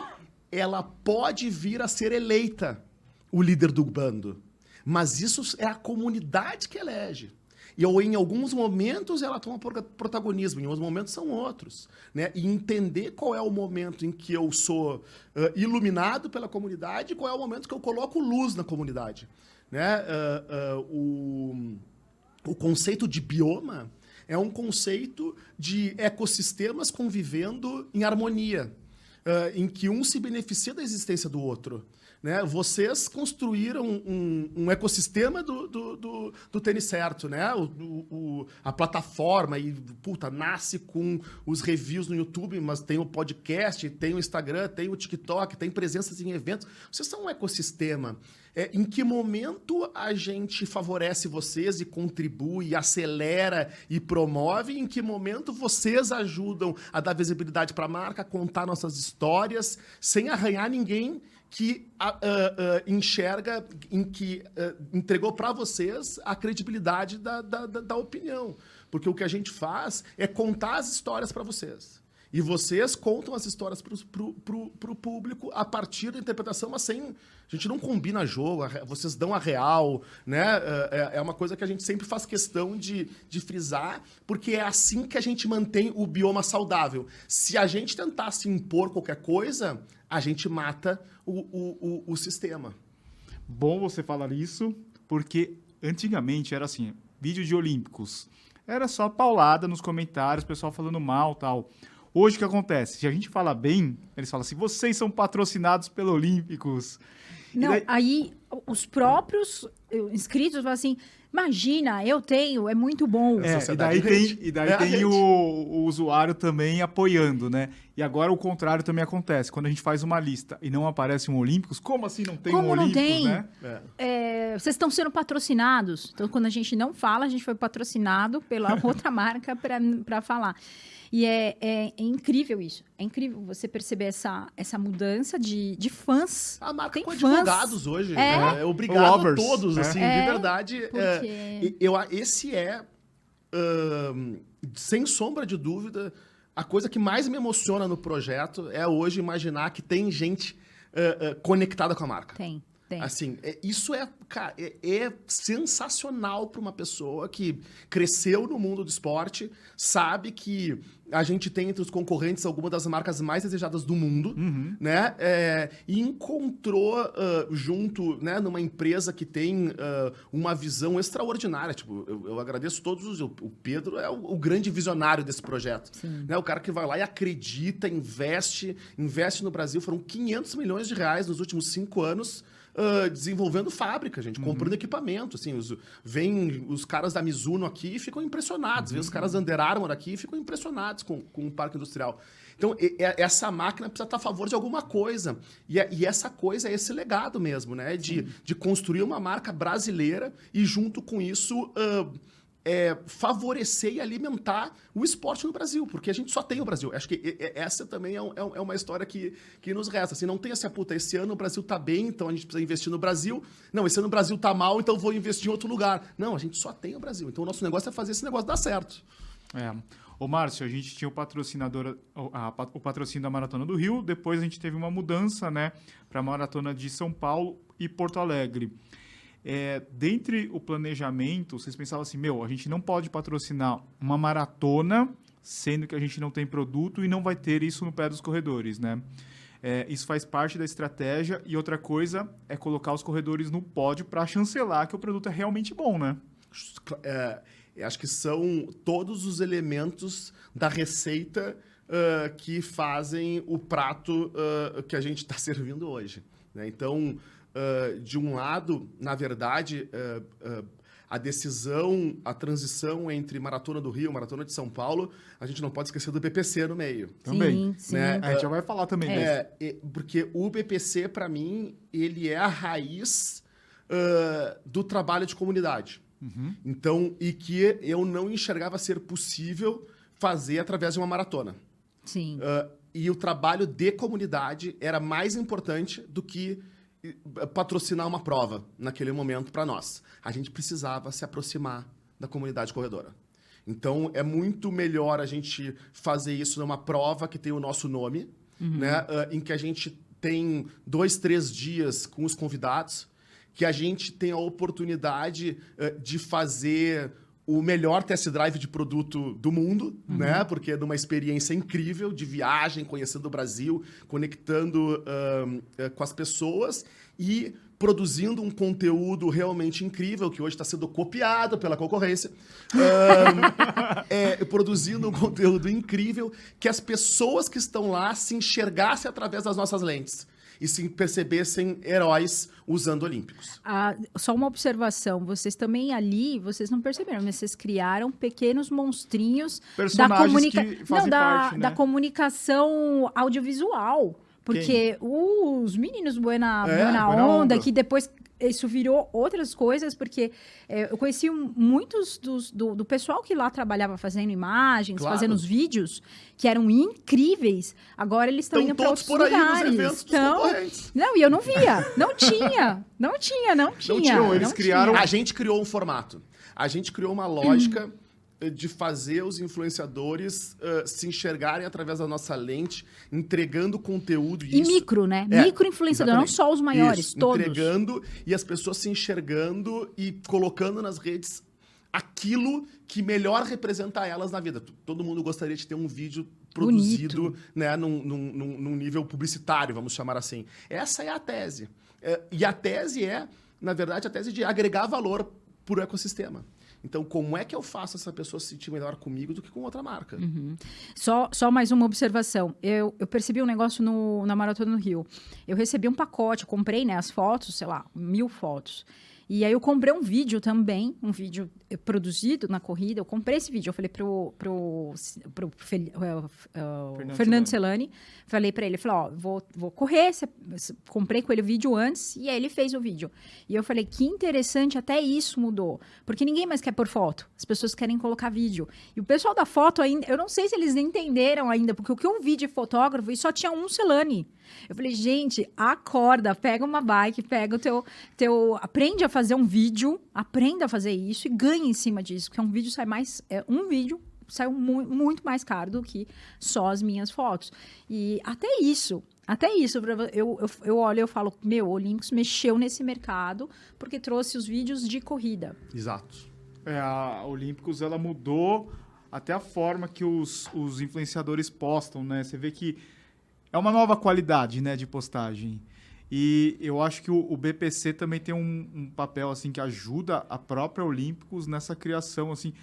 Ela pode vir a ser eleita o líder do bando. Mas isso é a comunidade que elege. E ou em alguns momentos ela toma prota- protagonismo, em outros momentos são outros. Né? E entender qual é o momento em que eu sou ah, iluminado pela comunidade e qual é o momento que eu coloco luz na comunidade. Né? Ah, ah, o, o conceito de bioma é um conceito de ecossistemas convivendo em harmonia, em que um se beneficia da existência do outro. Né? Vocês construíram um, um ecossistema do, do, do, do tênis certo, né? O, o- a plataforma e puta, nasce com os reviews no YouTube, mas tem o podcast, tem o Instagram, tem o TikTok, tem presenças em eventos. Vocês são um ecossistema. É, em que momento a gente favorece vocês e contribui, acelera e promove? Em que momento vocês ajudam a dar visibilidade para a marca, contar nossas histórias, sem arranhar ninguém que ah, ah, enxerga, em que ah, entregou para vocês a credibilidade da, da, da- opinião? Porque o que a gente faz é contar as histórias para vocês. E vocês contam as histórias para o público a partir da interpretação, mas sem. A gente não combina jogo, vocês dão a real, né? É, é uma coisa que a gente sempre faz questão de, de frisar, porque é assim que a gente mantém o bioma saudável. Se a gente tentasse impor qualquer coisa, a gente mata o, o, o, o sistema. Bom você falar isso, porque antigamente era assim, vídeo de Olímpicos. Era só paulada nos comentários, pessoal falando mal tal. Hoje o que acontece? Se a gente fala bem, eles falam assim, vocês são patrocinados pelo Olímpicos. Não, daí- aí os próprios eh, inscritos falam assim: imagina, eu tenho, é muito bom. É, e daí rede. tem, e daí É tem o, o usuário também apoiando, né? E agora o contrário também acontece. Quando a gente faz uma lista e não aparece um Olímpicos, como assim não tem Como um não Olímpicos, tem? né? É. É, vocês estão sendo patrocinados. Então, quando a gente não fala, a gente foi patrocinado pela outra marca para falar. E é, é- é incrível isso. É incrível você perceber essa, essa mudança de, de fãs. A marca Tem com fãs. advogados hoje. É. É, obrigado Lovers. a todos, É. assim, É, de verdade. porque- é, e- eu, esse é sem sombra de dúvida, a coisa que mais me emociona no projeto é hoje imaginar que tem gente ah, ah, conectada com a marca. Tem, tem. Assim, é- isso é, cara, é, é sensacional para uma pessoa que cresceu no mundo do esporte, sabe que a gente tem entre os concorrentes alguma das marcas mais desejadas do mundo, né? É, e encontrou ah, junto, né, numa empresa que tem ah, uma visão extraordinária. Tipo, eu, eu agradeço todos os. O o Pedro é o, o grande visionário desse projeto. Né? O cara que vai lá e acredita, investe, investe no Brasil. Foram 500 milhões de reais nos últimos cinco anos ah, desenvolvendo fábrica, gente, comprando equipamento. Assim, os, vem os caras da Mizuno aqui e ficam impressionados. Vem os caras da Under Armour aqui e ficam impressionados com, com o parque industrial. Então, e- e- essa máquina precisa estar a favor de alguma coisa. E, é- e essa coisa é esse legado mesmo, né? De, de construir uma marca brasileira e, junto com isso, ah, é, favorecer e alimentar o esporte no Brasil, porque a gente só tem o Brasil. Acho que essa também é, é um- é uma história que, que nos resta. Assim, não tem essa puta, esse ano o Brasil tá bem, então a gente precisa investir no Brasil. Não, esse ano o Brasil tá mal, então vou investir em outro lugar. Não, a gente só tem o Brasil. Então o nosso negócio é fazer esse negócio dar certo. É. Ô, Márcio, a gente tinha o patrocinador, o patrocínio da Maratona do Rio, depois a gente teve uma mudança, né, para a Maratona de São Paulo e Porto Alegre. É, dentre o planejamento, vocês pensavam assim, meu, a gente não pode patrocinar uma maratona, sendo que a gente não tem produto e não vai ter isso no pé dos corredores, né? É, isso faz parte da estratégia e outra coisa é colocar os corredores no pódio para chancelar que o produto é realmente bom, né? É, acho que são todos os elementos da receita ah, que fazem o prato ah, que a gente está servindo hoje. né? Então, ah, de um lado, na verdade, ah, ah, a decisão, a transição entre Maratona do Rio e Maratona de São Paulo, a gente não pode esquecer do BPC no meio. Também. Sim, sim. Né? A gente já vai falar também disso. É, porque o BPC, para mim, ele é a raiz do trabalho de comunidade. Então, e que eu não enxergava ser possível fazer através de uma maratona. Sim. Ah, e o trabalho de comunidade era mais importante do que patrocinar uma prova naquele momento para nós. A gente precisava se aproximar da comunidade corredora. Então é muito melhor a gente fazer isso numa prova que tem o nosso nome, né? ah, em que a gente tem dois, três dias com os convidados, que a gente tem a oportunidade eh, de fazer o melhor test drive de produto do mundo, né? Porque é de uma experiência incrível de viagem, conhecendo o Brasil, conectando eh, com as pessoas e produzindo um conteúdo realmente incrível, que hoje está sendo copiado pela concorrência. É, produzindo um conteúdo incrível que as pessoas que estão lá se enxergassem através das nossas lentes e se percebessem heróis usando olímpicos. Ah, só uma observação, vocês também ali, vocês não perceberam, mas vocês criaram pequenos monstrinhos da, comunica... não, da, parte, né? da comunicação audiovisual. Porque os meninos Buena, É, Buena Onda, Onda. que depois isso virou outras coisas, porque é, eu conheci um- muitos dos- do, do pessoal que lá trabalhava fazendo imagens, Claro. fazendo os vídeos, que eram incríveis. Agora eles estão Estão indo para todos outros por aí nos lugares. eventos dos Então, não, e eu não via. Não tinha. Não tinha, não tinha. tinham, eles não criaram- tinha. A gente criou um formato. A gente criou uma lógica eh, de fazer os influenciadores eh, se enxergarem através da nossa lente, entregando conteúdo. E isso- micro, né? É, micro influenciador, não exatamente. só os maiores, Isso, todos. Entregando e as pessoas se enxergando e colocando nas redes aquilo que melhor representa elas na vida. Todo mundo gostaria de ter um vídeo produzido Bonito. né, num, num- num- num nível publicitário, vamos chamar assim. Essa é a tese. É, e a tese é, na verdade, a tese de agregar valor para o ecossistema. Então, como é que eu faço essa pessoa se sentir melhor comigo do que com outra marca? Só, só mais uma observação. Eu, eu percebi um negócio no, na Maratona do Rio. Eu recebi um pacote, comprei né, as fotos, sei lá, mil fotos. E aí eu comprei um vídeo também, um vídeo eh, produzido na corrida. Eu comprei esse vídeo, eu falei pro, pro, pro Fel- eh, eh, Fernando Fernando Celani, falei pra ele, falei, ó, vou, vou correr, cê- comprei com ele o vídeo antes, e aí ele fez o vídeo. E eu falei, que interessante, até isso mudou. Porque ninguém mais quer pôr foto, as pessoas querem colocar vídeo. E o pessoal da foto ainda, eu não sei se eles entenderam ainda, porque o que eu vi de fotógrafo, e só tinha um Celani. Eu falei, gente, acorda, pega uma bike, pega o teu, teu aprende a fazer um vídeo, aprenda a fazer isso e ganhe em cima disso, porque um vídeo sai mais. É, um vídeo saiu mu muito mais caro do que só as minhas fotos. E até isso, até isso, eu, eu, eu olho e eu falo, meu, o Olympus mexeu nesse mercado porque trouxe os vídeos de corrida. Exato. É, a Olímpicos, ela mudou até a forma que os, os influenciadores postam, né? Você vê que é uma nova qualidade, né, de postagem. E eu acho que o, o BPC também tem um, um, papel assim que ajuda a própria Olímpicos nessa criação assim.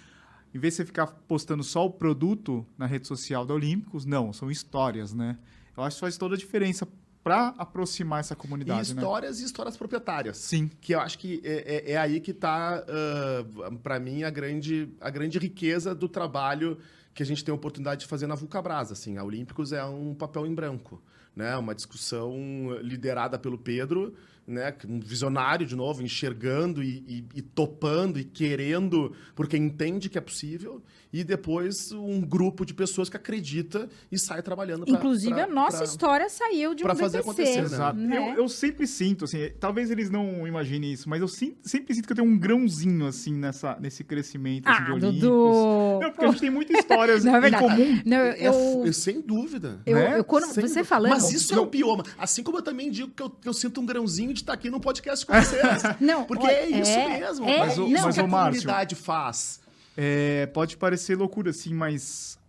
Em vez de você ficar postando só o produto na rede social da Olímpicos, não, são histórias, né? Eu acho que faz toda a diferença para aproximar essa comunidade. E né? histórias né? e histórias proprietárias. Sim. Que eu acho que é, é, é aí que está, uh, para mim, a grande, a grande riqueza do trabalho que a gente tem a oportunidade de fazer na Vulcabras. Assim, a Olímpicos é um papel em branco né? Uma discussão liderada pelo Pedro, né? Um visionário de novo, enxergando e, e, e, topando e querendo, porque entende que é possível, e depois um grupo de pessoas que acredita e sai trabalhando. Pra, Inclusive pra, a nossa pra, história saiu de um pra fazer BPC, acontecer, né? Exato. né? Eu, eu, sempre sinto, assim, talvez eles não imaginem isso, mas eu sim, sempre sinto que eu tenho um grãozinho, assim, nessa, nesse crescimento assim, ah, de Olímpicos. Dudu! Não, porque a gente tem muitas histórias não, é em comum. Não, eu, eu, é, sem dúvida. Eu, né? eu quando Sem você dúvida. falando... Mas isso é o bioma. Assim como eu também digo que eu, que eu sinto um grãozinho de estar aqui no podcast com vocês. Não, Porque olha, é isso é, mesmo. é, mas o, não. isso Mas, que a comunidade faz. É, pode parecer loucura, assim, mas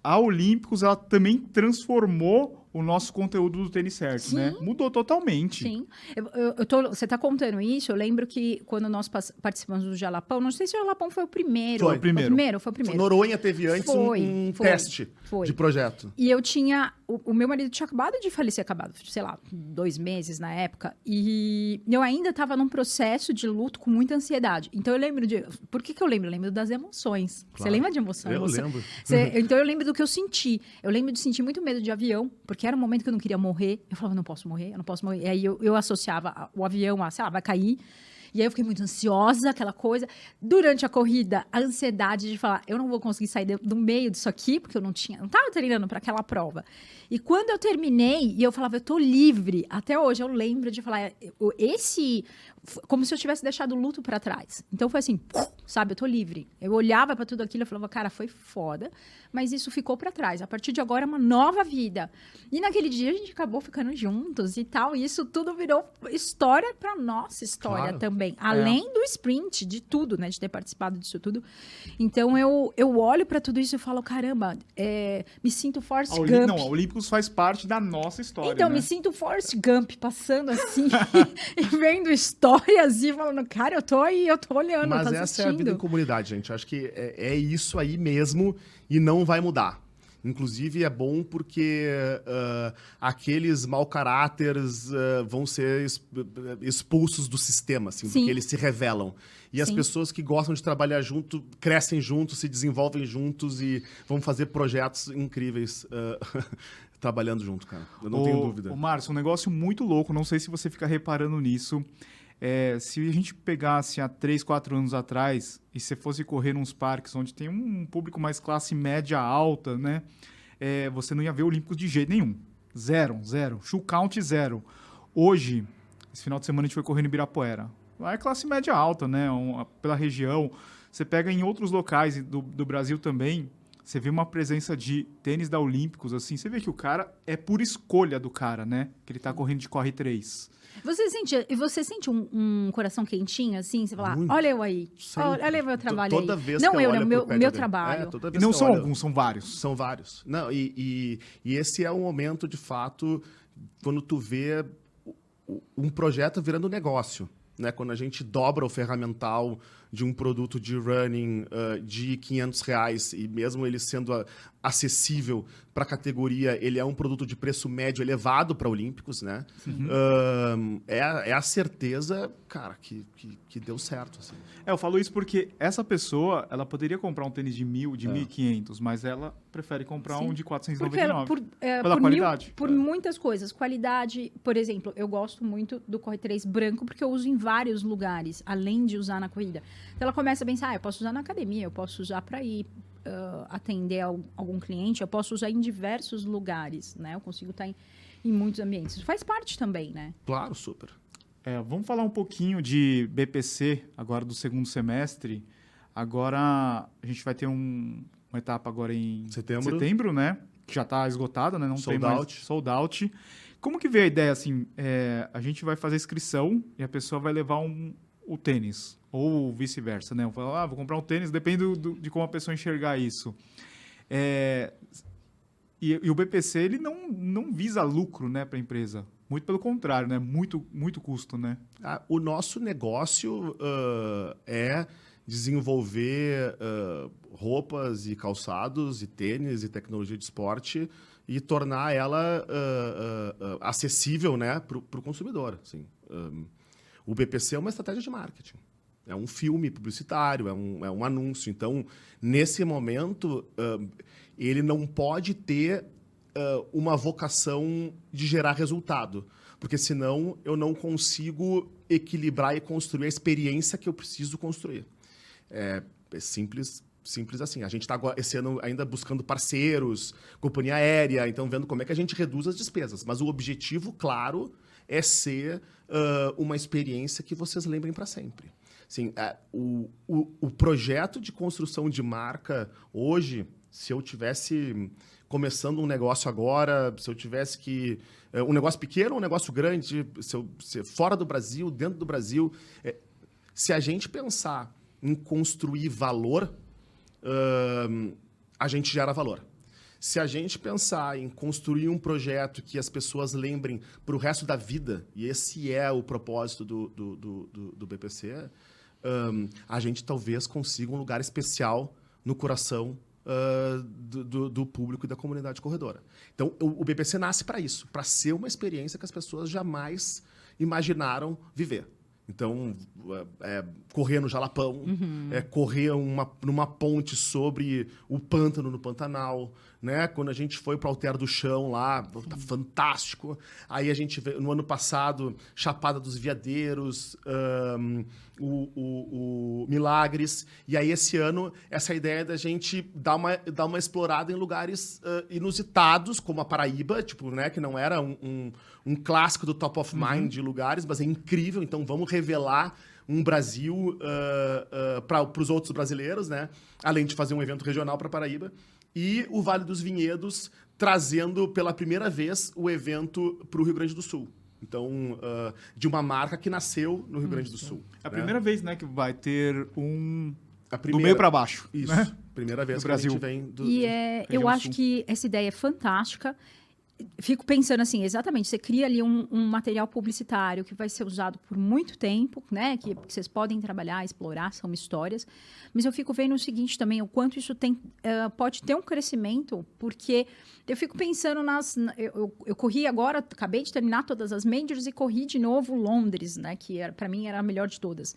a Olímpicos, ela também transformou o nosso conteúdo do tênis certo, Sim. né? Mudou totalmente. Sim. Eu, eu, eu tô, você está contando isso, eu lembro que quando nós participamos do Jalapão, não sei se o Jalapão foi o primeiro. Foi. o primeiro. Foi o primeiro, foi o primeiro. Noronha teve antes um- Foi, um, foi, teste foi. de projeto. E eu tinha. O, o meu marido tinha acabado de falecer, acabado, sei lá, dois meses na época. E eu ainda estava num processo de luto com muita ansiedade. Então eu lembro de. Por que, que eu lembro? Eu lembro das emoções. Você Claro. lembra de emoção? Eu Emoção. lembro. Você- então eu lembro do que eu senti. Eu lembro de sentir muito medo de avião, porque era um momento que eu não queria morrer. Eu falava, não posso morrer, eu não posso morrer. E aí eu, eu associava o avião a, sei lá, vai cair. E aí eu fiquei muito ansiosa, aquela coisa. Durante a corrida, a ansiedade de falar, eu não vou conseguir sair de- do meio disso aqui, porque eu não tinha, não estava treinando para aquela prova. E quando eu terminei, e eu falava, eu tô livre. Até hoje eu lembro de falar, esse como se eu tivesse deixado o luto para trás. Então foi assim, sabe, eu tô livre. Eu olhava para tudo aquilo e falava, cara, foi foda, mas isso ficou para trás. A partir de agora é uma nova vida. E naquele dia a gente acabou ficando juntos e tal, e isso tudo virou história para nossa história Claro. também, além do sprint, de tudo, né, de ter participado disso tudo. Então eu eu olho para tudo isso e falo, caramba, é, me sinto Oli- Gump. Não, a Olímpicos faz parte da nossa história, Então, né? me sinto Forrest Gump passando assim e vendo histórias e falando, cara, eu tô aí, eu tô olhando, Mas tô essa é a vida em comunidade, gente. Acho que é, é isso aí mesmo e não vai mudar. Inclusive, é bom porque ah, aqueles mau caráteres ah, vão ser expulsos do sistema, assim, Sim. porque eles se revelam. E as Sim. pessoas que gostam de trabalhar junto crescem juntos, se desenvolvem juntos e vão fazer projetos incríveis ah, trabalhando junto, cara. Eu não Ô, tenho dúvida. Márcio, um negócio muito louco, não sei se você fica reparando nisso. É, se a gente pegasse há 3, 4 anos atrás e você fosse correr nos parques onde tem um público mais classe média alta, né? É, você não ia ver Olímpicos de jeito nenhum. Zero, zero. Shoe count zero. Hoje, esse final de semana a gente foi correr em Ibirapuera. Lá é classe média alta, né? Um- pela região. Você pega em outros locais do, do Brasil também, você vê uma presença de tênis da Olímpicos, assim, você vê que o cara é por escolha do cara, né? Que ele tá correndo de corre 3. Você sente, e você sente um, um coração quentinho, assim? Você fala, Muito. olha eu aí, olha, olha o meu trabalho Toda aí. vez Não que eu eu, né? olho O pro meu, meu trabalho. É, toda E não são olho- alguns, são vários. São vários. Não, e, e, e esse é um momento, de fato, quando tu vê o- o- um projeto virando negócio. Né? Quando a gente dobra o ferramental de um produto de running ah, de 500 reais e mesmo ele sendo ah, acessível para a categoria, ele é um produto de preço médio elevado para Olímpicos, né? Ahn, é, a- é a certeza, cara, que, que, que deu certo. assim. É, eu falo isso porque essa pessoa, ela poderia comprar um tênis de mil, de 1.500, mas ela prefere comprar Sim. um de Porque 499. por, é, Pela por mil- qualidade. por É. muitas coisas. Qualidade, por exemplo, eu gosto muito do Corre 3 branco porque eu uso em vários lugares, além de usar na corrida. Então ela começa a pensar, ah, eu posso usar na academia, eu posso usar para ir ah, atender al- algum cliente, eu posso usar em diversos lugares, né? Eu consigo estar em, em muitos ambientes. Isso faz parte também, né? Claro, super. É, vamos falar um pouquinho de BPC agora do segundo semestre. Agora a gente vai ter um, uma etapa agora em Setembro. setembro né? Que já está esgotada, né? Não Sold tem mais out. sold out. Como que veio a ideia assim? é, a gente vai fazer inscrição e a pessoa vai levar um, o tênis ou vice-versa, né? Eu falo, ah, vou comprar um tênis, depende do- do- de como a pessoa enxergar isso. É, e, e o BPC ele não, não visa lucro, né, para a empresa. Muito pelo contrário, né? Muito muito custo, né? Ah, o nosso negócio ah, é desenvolver ah, roupas e calçados e tênis e tecnologia de esporte e tornar ela ah, acessível né, para o consumidor. Assim. Um, o BPC é uma estratégia de marketing. É um filme publicitário, é um, é um anúncio. Então, nesse momento, ah, ele não pode ter ah, uma vocação de gerar resultado, porque senão eu não consigo equilibrar e construir a experiência que eu preciso construir. É, é simples, simples assim. A gente está esse ano ainda buscando parceiros, companhia aérea, então vendo como é que a gente reduz as despesas. Mas o objetivo, claro, é ser ah, uma experiência que vocês lembrem para sempre. Assim, é, o, o, o projeto de construção de marca hoje, se eu tivesse começando um negócio agora, se eu tivesse que é, um negócio pequeno, ou um negócio grande, se eu, se fora do Brasil, dentro do Brasil, é, se a gente pensar em construir valor, ahn, a gente gera valor. Se a gente pensar em construir um projeto que as pessoas lembrem para o resto da vida, e esse é o propósito do, do, do, do- BPC, ahn, a gente talvez consiga um lugar especial no coração ah, do, do- do público e da comunidade corredora. Então, o, o BPC nasce para isso, para ser uma experiência que as pessoas jamais imaginaram viver. Então, é, é, correr no Jalapão, é, correr uma, numa ponte sobre o pântano no Pantanal, né? Quando a gente foi para o Alter do Chão lá, tá fantástico. Aí a gente vê, no ano passado, Chapada dos Veadeiros, ahn, o, o- o Milagres. E aí esse ano, essa ideia da gente dar uma, dar uma explorada em lugares ah, inusitados, como a Paraíba, tipo, né? Que não era um, um, um clássico do top of mind de lugares, mas é incrível. Então vamos revelar um Brasil para os outros brasileiros, né? Além de fazer um evento regional para Paraíba. E o Vale dos Vinhedos trazendo pela primeira vez o evento para o Rio Grande do Sul. Então, ah, de uma marca que nasceu no Rio Grande do Sul. É a né? primeira vez, né, que vai ter um A do primeira- meio para baixo. Isso. né? Primeira vez No que Brasil. a gente vem do. E é, eu acho sul. que essa ideia é fantástica. Fico pensando assim, exatamente, você cria ali um, um material publicitário que vai ser usado por muito tempo, né? Que, que vocês podem trabalhar, explorar, são histórias. Mas eu fico vendo o seguinte também, o quanto isso tem, eh, pode ter um crescimento, porque eu fico pensando nas. na- Eu, eu, eu corri agora, acabei de terminar todas as majors e corri de novo Londres, né? Que para mim era a melhor de todas.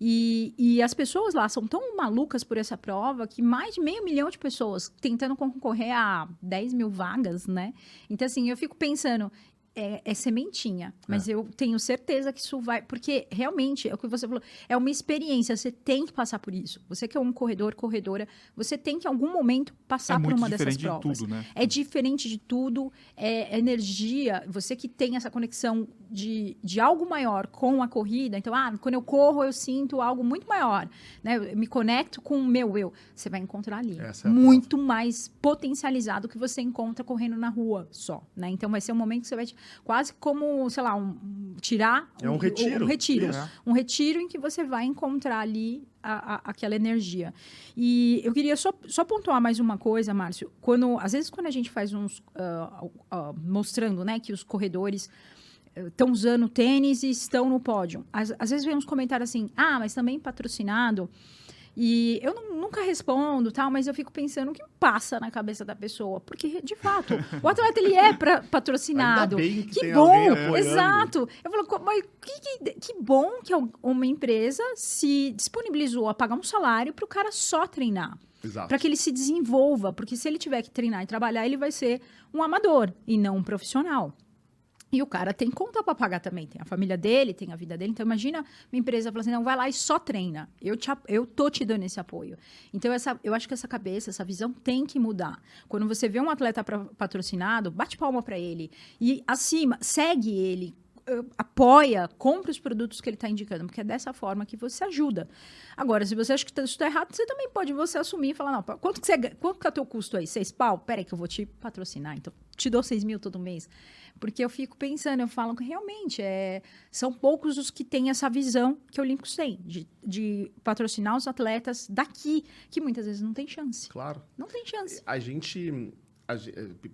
E, e as pessoas lá são tão malucas por essa prova que mais de meio milhão de pessoas tentando concorrer a 10 mil vagas, né? Então, assim, eu fico pensando, é, é sementinha, mas eu tenho certeza que isso vai. Porque realmente, é o que você falou, é uma experiência, você tem que passar por isso. Você que é um corredor, corredora, você tem que em algum momento passar É por uma dessas diferente de provas. tudo, né? É diferente de tudo, é energia. Você que tem essa conexão de, de algo maior com a corrida, então, ah, quando eu corro, eu sinto algo muito maior, né? Eu me conecto com o meu eu. Você vai encontrar ali. É muito mais potencializado que você encontra correndo na rua só, né? Então vai ser um momento que você vai te- quase como, sei lá, um, um- tirar É um retiro. um retiro, Isso. um retiro em que você vai encontrar ali a- a- aquela energia. E eu queria só, só pontuar mais uma coisa, Márcio. Quando, às vezes, quando a gente faz uns. ah, ah, mostrando né, que os corredores estão usando tênis e estão no pódio. Às, às vezes vem uns comentários assim: ah, mas também patrocinado. E eu não- nunca respondo, tal, mas eu fico pensando o que passa na cabeça da pessoa. Porque, de fato, o atleta ele é pra- patrocinado. Que Que bom, exato. Eu falo, "Co- mas que, que, que bom que uma empresa se disponibilizou a pagar um salário para o cara só treinar, para que ele se desenvolva, porque se ele tiver que treinar e trabalhar, ele vai ser um amador e não um profissional. E o cara tem conta para pagar também, tem a família dele, tem a vida dele. Então imagina uma empresa falando assim, não, vai lá e só treina. Eu, te, eu tô te dando esse apoio. Então essa, eu acho que essa cabeça, essa visão tem que mudar. Quando você vê um atleta patrocinado, bate palma para ele e acima, segue ele, apoia, compra os produtos que ele está indicando, porque é dessa forma que você ajuda. Agora, se você acha que tá, isso está errado, você também pode você assumir e falar, não, quanto que, você, quanto que é o teu custo aí? Seis pau? Peraí que eu vou te patrocinar, então te dou seis mil todo mês. Porque eu fico pensando, eu falo que realmente é, são poucos os que têm essa visão que o Olímpicos tem, de, de patrocinar os atletas daqui, que muitas vezes não tem chance. Claro. Não tem chance. A gente,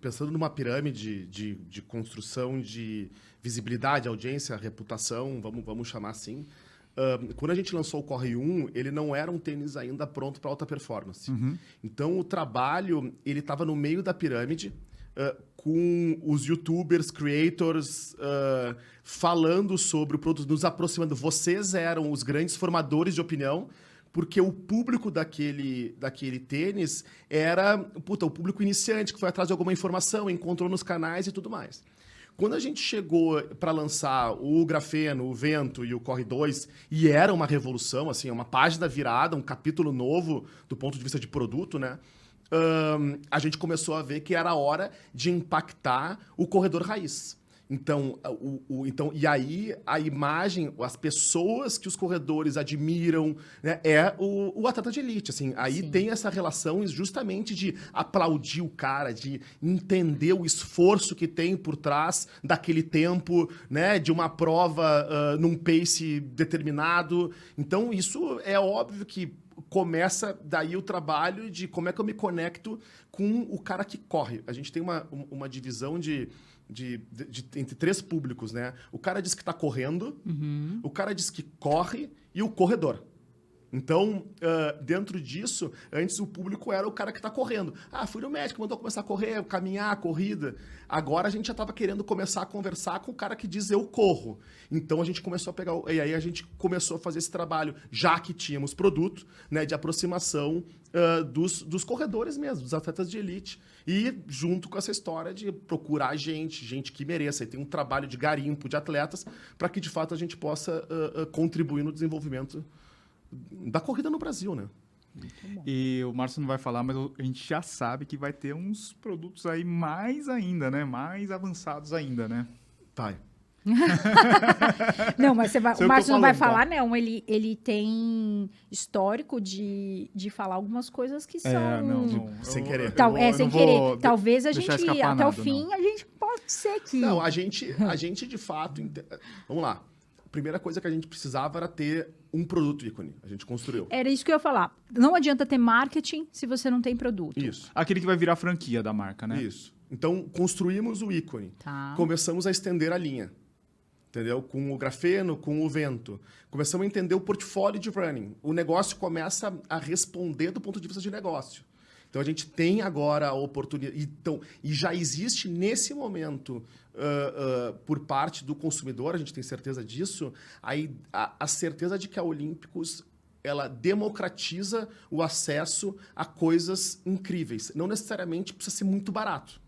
pensando numa pirâmide de, de construção de visibilidade, audiência, reputação, vamos, vamos chamar assim, Uh, quando a gente lançou o Corre 1, ele não era um tênis ainda pronto para alta performance. Uhum. Então, o trabalho ele estava no meio da pirâmide, uh, com os youtubers, creators, uh, falando sobre o produto, nos aproximando. Vocês eram os grandes formadores de opinião, porque o público daquele, daquele tênis era puta, o público iniciante, que foi atrás de alguma informação, encontrou nos canais e tudo mais. Quando a gente chegou para lançar o Grafeno, o Vento e o Corre 2, e era uma revolução, assim, uma página virada, um capítulo novo do ponto de vista de produto, né? Um, a gente começou a ver que era hora de impactar o corredor raiz. Então, o, o, então, e aí a imagem, as pessoas que os corredores admiram, né, é o, o atleta de elite. Assim, aí Sim. tem essa relação justamente de aplaudir o cara, de entender o esforço que tem por trás daquele tempo, né, de uma prova uh, num pace determinado. Então, isso é óbvio que começa daí o trabalho de como é que eu me conecto com o cara que corre. A gente tem uma, uma divisão de de, de, de, entre três públicos, né? O cara diz que está correndo, uhum. o cara diz que corre e o corredor. Então, uh, dentro disso, antes o público era o cara que está correndo. Ah, fui no médico, mandou começar a correr, caminhar, corrida. Agora a gente já estava querendo começar a conversar com o cara que diz eu corro. Então a gente começou a pegar. E aí a gente começou a fazer esse trabalho, já que tínhamos produto, né, de aproximação uh, dos, dos corredores mesmo, dos atletas de elite. E junto com essa história de procurar gente, gente que mereça. E tem um trabalho de garimpo de atletas para que de fato a gente possa uh, contribuir no desenvolvimento da corrida no Brasil, né? E o Márcio não vai falar, mas a gente já sabe que vai ter uns produtos aí mais ainda, né? Mais avançados ainda, né? Vai. não, mas vai, o Márcio não vai falar, tá? não. Ele, ele tem histórico de, de falar algumas coisas que é, são. É, não, não. Sem querer. Tal, é, sem querer. Talvez a gente, até nada, o fim, não. a gente pode ser que. Não, a gente, a gente de fato. Vamos lá primeira coisa que a gente precisava era ter um produto ícone. A gente construiu. Era isso que eu ia falar. Não adianta ter marketing se você não tem produto. Isso. Aquele que vai virar franquia da marca, né? Isso. Então, construímos o ícone. Tá. Começamos a estender a linha. Entendeu? Com o grafeno, com o vento. Começamos a entender o portfólio de running. O negócio começa a responder do ponto de vista de negócio. Então a gente tem agora a oportunidade. Então, e já existe nesse momento, uh, uh, por parte do consumidor, a gente tem certeza disso, a, a, a certeza de que a Olímpicos ela democratiza o acesso a coisas incríveis. Não necessariamente precisa ser muito barato.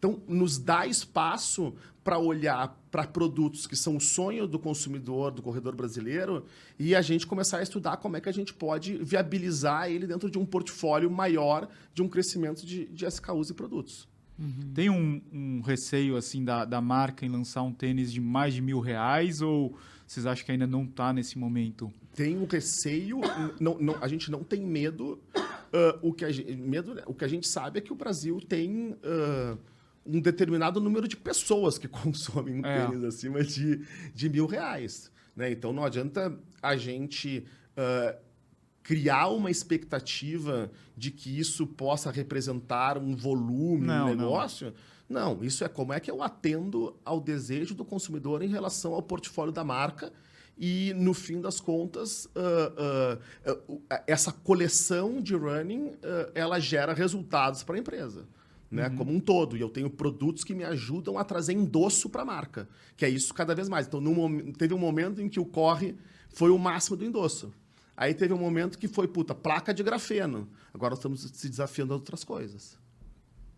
Então, nos dá espaço para olhar para produtos que são o sonho do consumidor, do corredor brasileiro, e a gente começar a estudar como é que a gente pode viabilizar ele dentro de um portfólio maior de um crescimento de, de SKUs e produtos. Uhum. Tem um, um, receio assim da, da marca em lançar um tênis de mais de mil reais ou vocês acham que ainda não está nesse momento? Tem um receio, não, não, a gente não tem medo. Uh, o, que a gente, medo o que a gente sabe é que o Brasil tem uh, um determinado número de pessoas que consomem um é. tênis acima de, de mil reais. Né? Então não adianta a gente uh, criar uma expectativa de que isso possa representar um volume não, um negócio. Não. não, isso é como é que eu atendo ao desejo do consumidor em relação ao portfólio da marca. E, no fim das contas, uh, uh, essa coleção de running, ela gera resultados para a empresa né, uhum. como um todo. E eu tenho produtos que me ajudam a trazer endosso para a marca, que é isso cada vez mais. Então, no, teve um momento em que o corre foi o máximo do endosso. Aí teve um momento que foi, puta, placa de grafeno. Agora estamos se desafiando a outras coisas.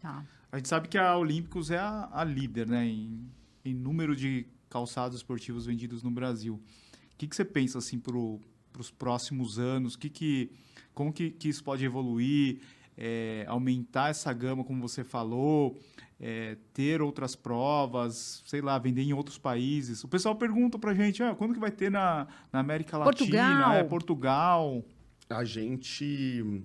Tá. A gente sabe que a Olímpicos é a, a líder né, em, em, número de calçados esportivos vendidos no Brasil. O que, que você pensa assim, para os próximos anos? Que que, como que, que isso pode evoluir? É, aumentar essa gama, como você falou, é, ter outras provas, sei lá, vender em outros países. O pessoal pergunta pra gente, ah, quando que vai ter na, na América Latina? Portugal. É, Portugal. A gente,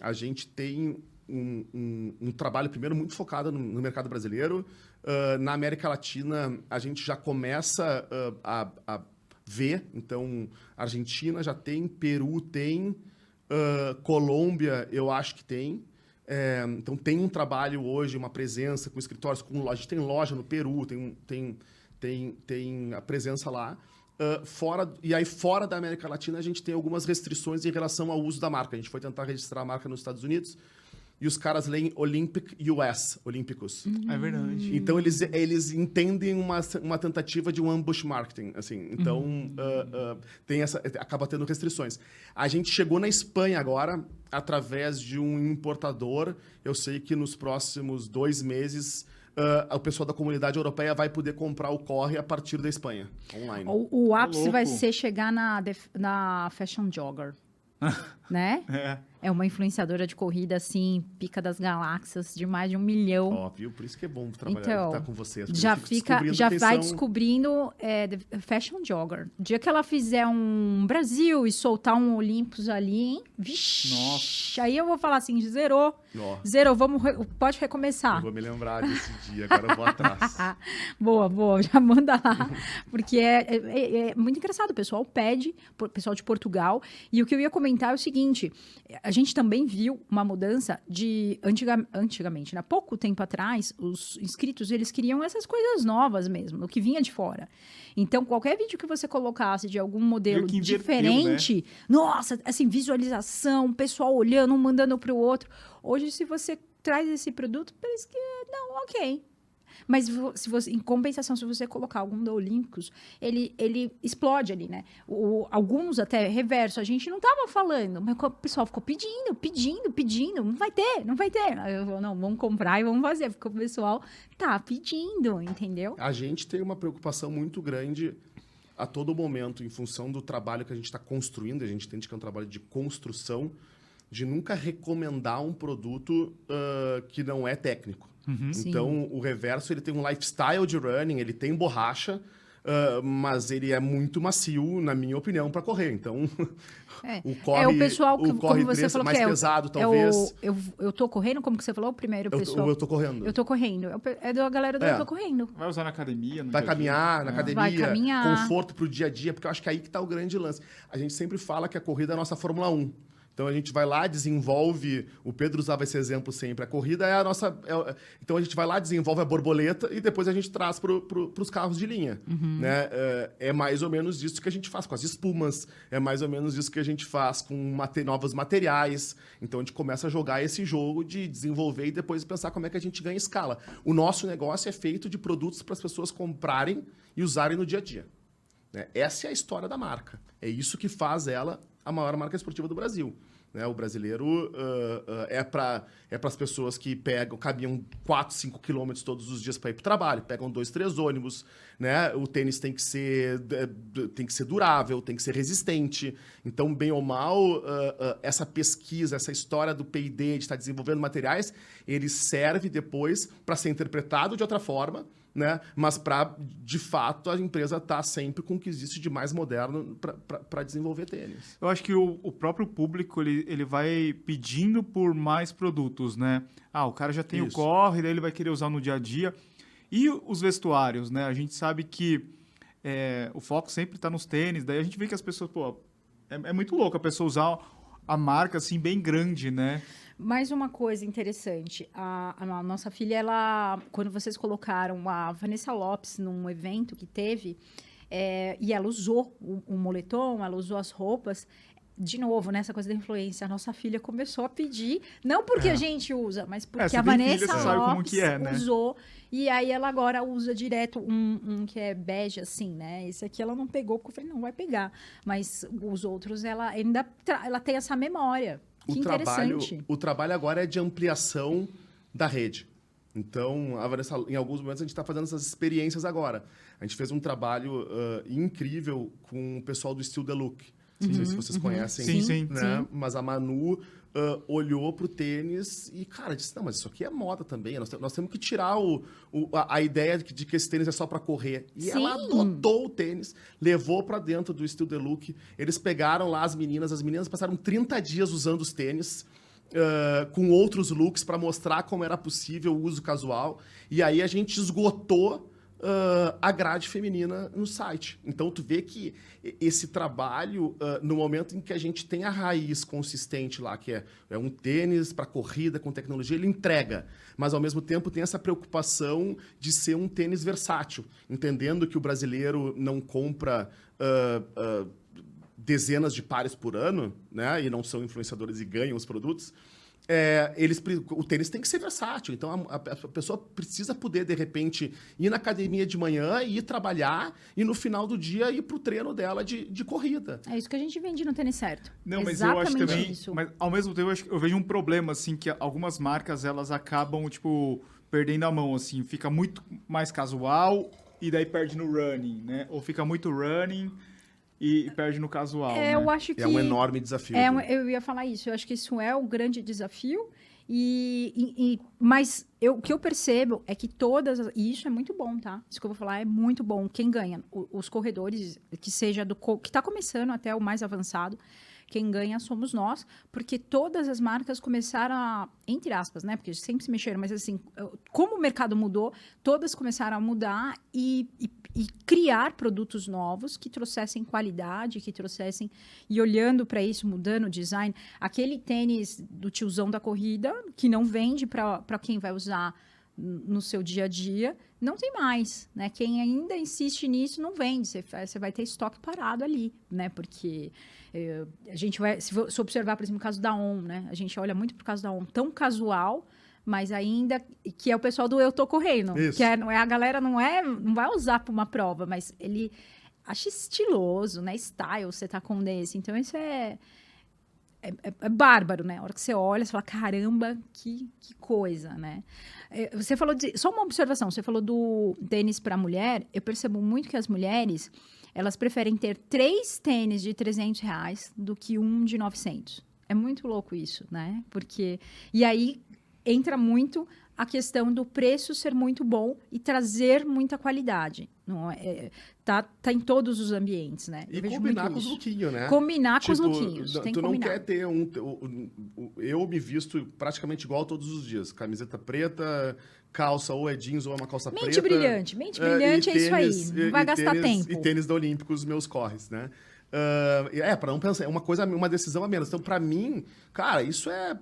a gente tem um, um, um trabalho, primeiro, muito focado no, no mercado brasileiro. Uh, na América Latina, a gente já começa uh, a, a, ver. Então, Argentina já tem, Peru tem, uh, Colômbia, eu acho que tem. É, então, tem um trabalho hoje, uma presença com escritórios, com loja. A gente tem loja no Peru, tem, tem, tem, tem a presença lá. Uh, fora, e aí, fora da América Latina, a gente tem algumas restrições em relação ao uso da marca. A gente foi tentar registrar a marca nos Estados Unidos e os caras leem Olympic US, Olímpicos. É verdade. Então eles, eles entendem uma, uma tentativa de um ambush marketing, assim. Então uh, uh, tem essa acaba tendo restrições. A gente chegou na Espanha agora através de um importador. Eu sei que nos próximos dois meses uh, o pessoal da comunidade europeia vai poder comprar o corre a partir da Espanha online. O, o ápice louco. vai ser chegar na, na Fashion Jogger. né? É. É uma influenciadora de corrida, assim, pica das galáxias, de mais de um milhão. Ó, viu? Por isso que é bom trabalhar Então, estar com porque já eu fica, já vai são- descobrindo é, fashion jogger. O dia que ela fizer um Brasil e soltar um Olympus ali, hein? Vixe, Nossa. aí eu vou falar assim, zerou, Ó, zerou, vamos, re- pode eu recomeçar. vou me lembrar desse dia, agora eu vou atrás. Boa, boa, já manda lá. Porque é, é- é- é muito engraçado, o pessoal pede, o pessoal de Portugal. E o que eu ia comentar é o seguinte: a gente também viu uma mudança de antiga, antigamente, né? Pouco tempo atrás, os inscritos eles queriam essas coisas novas mesmo, o que vinha de fora. Então, qualquer vídeo que você colocasse de algum modelo inverteu, diferente, nossa, assim, visualização, pessoal olhando, um mandando para o outro. Hoje, se você traz esse produto, parece que não, ok. Mas se você, em compensação, se você colocar algum da Olímpicos, ele, ele explode ali, né? O, alguns até reverso, a gente não tava falando, mas o pessoal ficou pedindo, pedindo, pedindo, não vai ter, não vai ter. Eu vou, não, vamos comprar e vamos fazer, porque o pessoal tá pedindo, entendeu? A gente tem uma preocupação muito grande a todo momento, em função do trabalho que a gente está construindo, a gente entende que é um trabalho de construção, de nunca recomendar um produto ah, que não é técnico. Sim. Então, o reverso ele tem um lifestyle de running, ele tem borracha, ah, mas ele é muito macio, na minha opinião, para correr. Então, É. o corre, é o pessoal que, o corre como você falou mais que é, o- pesado, é talvez. o, eu, eu tô correndo, como que você falou? O primeiro eu, pessoal. eu tô correndo. Eu tô correndo. É o É da galera do É. Eu tô correndo. Vai usar na academia? no Vai caminhar na É. academia, Vai caminhar. conforto pro dia a dia, porque eu acho que é aí que tá o grande lance. A gente sempre fala que a corrida é a nossa Fórmula 1. Então a gente vai lá, desenvolve. O Pedro usava esse exemplo sempre. A corrida é a nossa. é- então a gente vai lá, desenvolve a borboleta e depois a gente traz para pro, os carros de linha. Né? É, é mais ou menos isso que a gente faz com as espumas, é mais ou menos isso que a gente faz com mate- novos materiais. Então a gente começa a jogar esse jogo de desenvolver e depois pensar como é que a gente ganha escala. O nosso negócio é feito de produtos para as pessoas comprarem e usarem no dia a dia. né? Essa é a história da marca. É isso que faz ela a maior marca esportiva do Brasil. Né? O brasileiro ah, ah, é para é as pessoas que pegam, caminham 4, 5 quilômetros todos os dias para ir para o trabalho, pegam dois, três ônibus. Né? O tênis tem que, ser, tem que ser durável, tem que ser resistente. Então, bem ou mal, ah, ah, essa pesquisa, essa história do P&D, de estar desenvolvendo materiais, ele serve depois para ser interpretado de outra forma, né? Mas para, de fato, a empresa estar sempre com o que existe de mais moderno para desenvolver tênis. Eu acho que o, o próprio público ele, ele vai pedindo por mais produtos, né? Ah, o cara já tem Isso. o corre, daí ele vai querer usar no dia a dia. E os vestuários, né? A gente sabe que é, o foco sempre está nos tênis, daí a gente vê que as pessoas, pô, é, é muito louco a pessoa usar a marca assim bem grande, né? Mais uma coisa interessante. A, a nossa filha, ela, quando vocês colocaram a Vanessa Lopes num evento que teve, é, e ela usou o, o moletom, ela usou as roupas. De novo, nessa coisa da influência, a nossa filha começou a pedir, não porque É. a gente usa, mas porque você a filha, Vanessa você Lopes é, né? usou. E aí ela agora usa direto um, um que é bege, assim, né? Esse aqui ela não pegou, porque eu falei, não vai pegar. Mas os outros, ela ainda ela tem essa memória. Que o trabalho, o trabalho agora é de ampliação da rede. Então, a Vanessa, em alguns momentos a gente está fazendo essas experiências agora. A gente fez um trabalho ah, incrível com o pessoal do Still the Look. Não sei se vocês conhecem. Sim, sim. Né? Mas a Manu uh, olhou pro tênis e, cara, disse: não, mas isso aqui é moda também. Nós, nós temos que tirar o, o a, a, ideia de que, de que, esse tênis é só para correr. E Sim. ela adotou o tênis, levou para dentro do the Look. Eles pegaram lá as meninas, as meninas passaram 30 dias usando os tênis. Uh, com outros looks para mostrar como era possível o uso casual. E aí a gente esgotou uh, a grade feminina no site. Então, tu vê que esse trabalho, uh, no momento em que a gente tem a raiz consistente lá, que é, é um tênis para corrida com tecnologia, ele entrega. Mas, ao mesmo tempo, tem essa preocupação de ser um tênis versátil, entendendo que o brasileiro não compra. Uh, dezenas de pares por ano, né? E não são influenciadores e ganham os produtos. É, eles, o tênis tem que ser versátil. Então, a, a, pessoa precisa poder, de repente, ir na academia de manhã, ir trabalhar e, no final do dia, ir para o treino dela de, de corrida. É isso que a gente vende no tênis certo. Não, mas eu acho também... Isso. Mas, ao mesmo tempo, eu, acho, eu vejo um problema, assim, que algumas marcas, elas acabam, tipo, perdendo a mão, assim. Fica muito mais casual e daí perde no running, né? Ou fica muito running e perde no casual. É, né? eu acho que é um enorme desafio. É, né? eu ia falar isso. Eu acho que isso é o grande desafio. E, e, e, mas eu, o que eu percebo é que todas. E isso é muito bom, tá? Isso que eu vou falar é muito bom. Quem ganha? O, os corredores, que seja do. Que está começando até o mais avançado. Quem ganha somos nós, porque todas as marcas começaram a, entre aspas, né? Porque sempre se mexeram, mas assim, como o mercado mudou, todas começaram a mudar e, e, e criar produtos novos que trouxessem qualidade, que trouxessem. E olhando para isso, mudando o design, aquele tênis do tiozão da corrida, que não vende para quem vai usar no seu dia a dia, não tem mais, né? Quem ainda insiste nisso não vende, você, você vai ter estoque parado ali, né? Porque eh, a gente vai, se, se observar, por exemplo, o caso da ON, né? A gente olha muito pro caso da ON, tão casual, mas ainda que é o pessoal do eu tô correndo, Isso. que é, não é a galera não é, não vai usar para uma prova, mas ele acha estiloso, né? Style, você tá com desse, então isso é é, é, é, bárbaro, né? A hora que você olha, você fala, caramba, que, que coisa, né? É, você falou de. Só uma observação, você falou do tênis para mulher. Eu percebo muito que as mulheres elas preferem ter três tênis de 300 reais do que um de 900. É muito louco isso, né? Porque. E aí entra muito a questão do preço ser muito bom e trazer muita qualidade. Não é, é tá, tá em todos os ambientes, né? Eu e combinar com os lookinhos, né? Combinar tipo, com os tipo, lookinhos. Tu, tu não quer ter um, Eu me visto praticamente igual todos os dias. Camiseta preta, calça ou é jeans ou é uma calça mente preta. Brilhante. Mente brilhante, é, tênis, é isso aí. Não vai gastar tênis, tempo. E tênis da Olímpicos, meus corres, né? Uh, é, para não pensar, é uma coisa, uma decisão a menos. Então, para mim, cara, isso é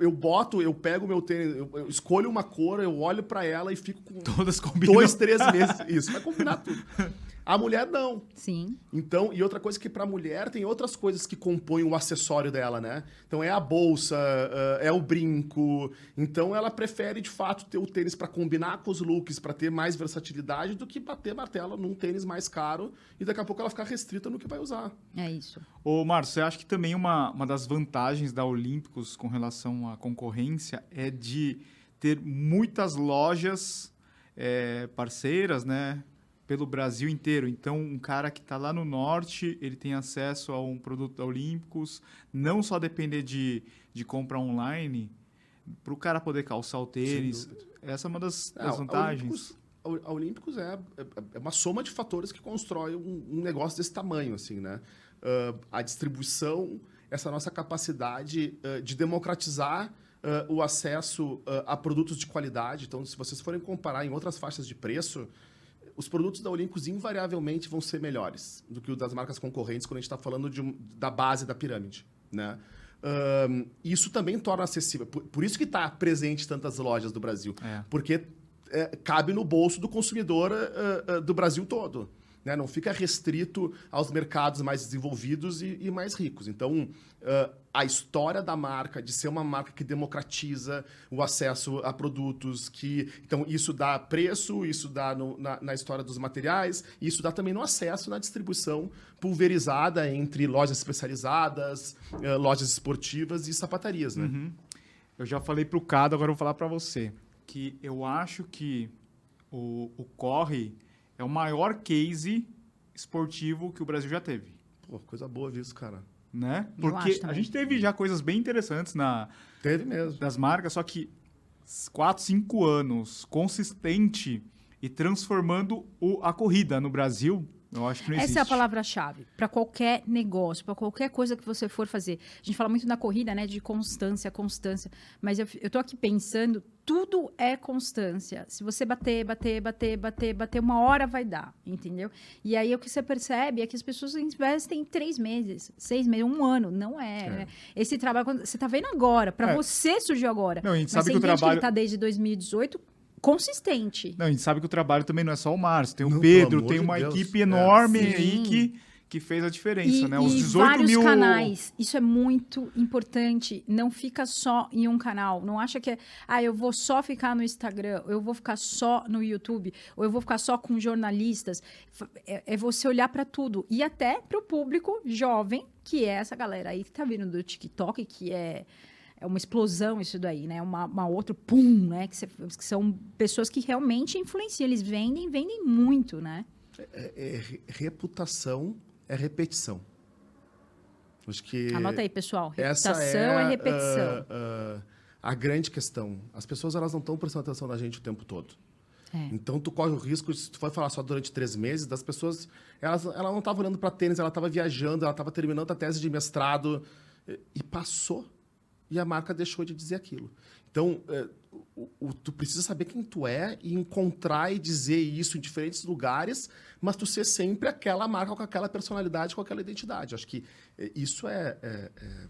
eu boto, eu pego meu tênis, eu, eu escolho uma cor, eu olho para ela e fico com todas combinam. dois, três meses. Isso, vai combinar tudo. A mulher não. Sim. Então, e outra coisa que para a mulher tem outras coisas que compõem o acessório dela, né? Então é a bolsa, eh, é o brinco. Então ela prefere de fato ter o tênis para combinar com os looks, para ter mais versatilidade do que bater martelo num tênis mais caro e daqui a pouco ela ficar restrita no que vai usar. É isso. Ô, Márcio, você acha que também uma, uma das vantagens da Olímpicos com relação à concorrência é de ter muitas lojas é, parceiras, né? Pelo Brasil inteiro. Então, um cara que está lá no norte, ele tem acesso a um produto da Olímpicos, não só depender de, de compra online, para o cara poder calçar o tênis. Essa é uma das, das vantagens. A Olímpicos, a Olímpicos é, é, é, uma soma de fatores que constrói um, um negócio desse tamanho, assim, né? Uh, a distribuição, essa nossa capacidade uh, de democratizar uh, o acesso a produtos de qualidade. Então, se vocês forem comparar em outras faixas de preço, os produtos da Olympus invariavelmente vão ser melhores do que os das marcas concorrentes quando a gente está falando de da base da pirâmide. Né? Um, isso também torna acessível. Por, por isso que está presente tantas lojas do Brasil. É. Porque é, cabe no bolso do consumidor uh, uh, do Brasil todo. Né? Não fica restrito aos mercados mais desenvolvidos e, e mais ricos. Então, uh, a história da marca, de ser uma marca que democratiza o acesso a produtos, que então isso dá preço, isso dá no, na, na, história dos materiais, e isso dá também no acesso na distribuição pulverizada entre lojas especializadas, uh, lojas esportivas e sapatarias. Né? Uhum. Eu já falei para o Cado, agora eu vou falar para você, que eu acho que o, o Corre é o maior case esportivo que o Brasil já teve. Pô, coisa boa isso, cara. Né? Porque a gente teve já coisas bem interessantes na, Teve mesmo. das marcas, só que 4, 5 anos consistente e transformando o- a corrida no Brasil, eu acho que não existe. Essa é a palavra-chave para qualquer negócio, para qualquer coisa que você for fazer. A gente fala muito na corrida, né, de constância, constância. Mas eu, eu tô aqui pensando, tudo é constância. Se você bater, bater, bater, bater, bater, uma hora vai dar, entendeu? E aí o que você percebe é que as pessoas investem três meses, seis meses, um ano. Não é. É. né? Esse trabalho, você tá vendo agora, para É. você surgiu agora. Não, a gente Mas sabe que o trabalho- que tá desde 2018 consistente. Não, a gente sabe que o trabalho também não é só o Márcio, tem o Não, Pedro, tem uma Deus. equipe É. enorme Sim. aí que, que fez a diferença, E, né? Os e 18 vários mil. canais. Isso é muito importante. Não fica só em um canal. Não acha que é, ah, eu vou só ficar no Instagram, ou eu vou ficar só no YouTube, ou eu vou ficar só com jornalistas. É, é você olhar para tudo. E até para o público jovem, que é essa galera aí que tá vindo do TikTok, que é. É uma explosão isso daí, né? Uma, uma outro pum, né? Que, que são pessoas que realmente influenciam. Eles vendem, vendem muito, né? É, é re- reputação é repetição. Acho que Anota aí, pessoal. Reputação é, repetição. ah, ah, a grande questão. As pessoas elas não estão prestando atenção na gente o tempo todo. É. Então tu corre o risco, se tu for falar só durante três meses, das pessoas, elas, ela não estava olhando para tênis, ela estava viajando, ela estava terminando a tese de mestrado e, e passou e a marca deixou de dizer aquilo. Então é, o- o- tu precisa saber quem tu é e encontrar e dizer isso em diferentes lugares, mas tu ser sempre aquela marca com aquela personalidade, com aquela identidade. Acho que é, isso é- é- é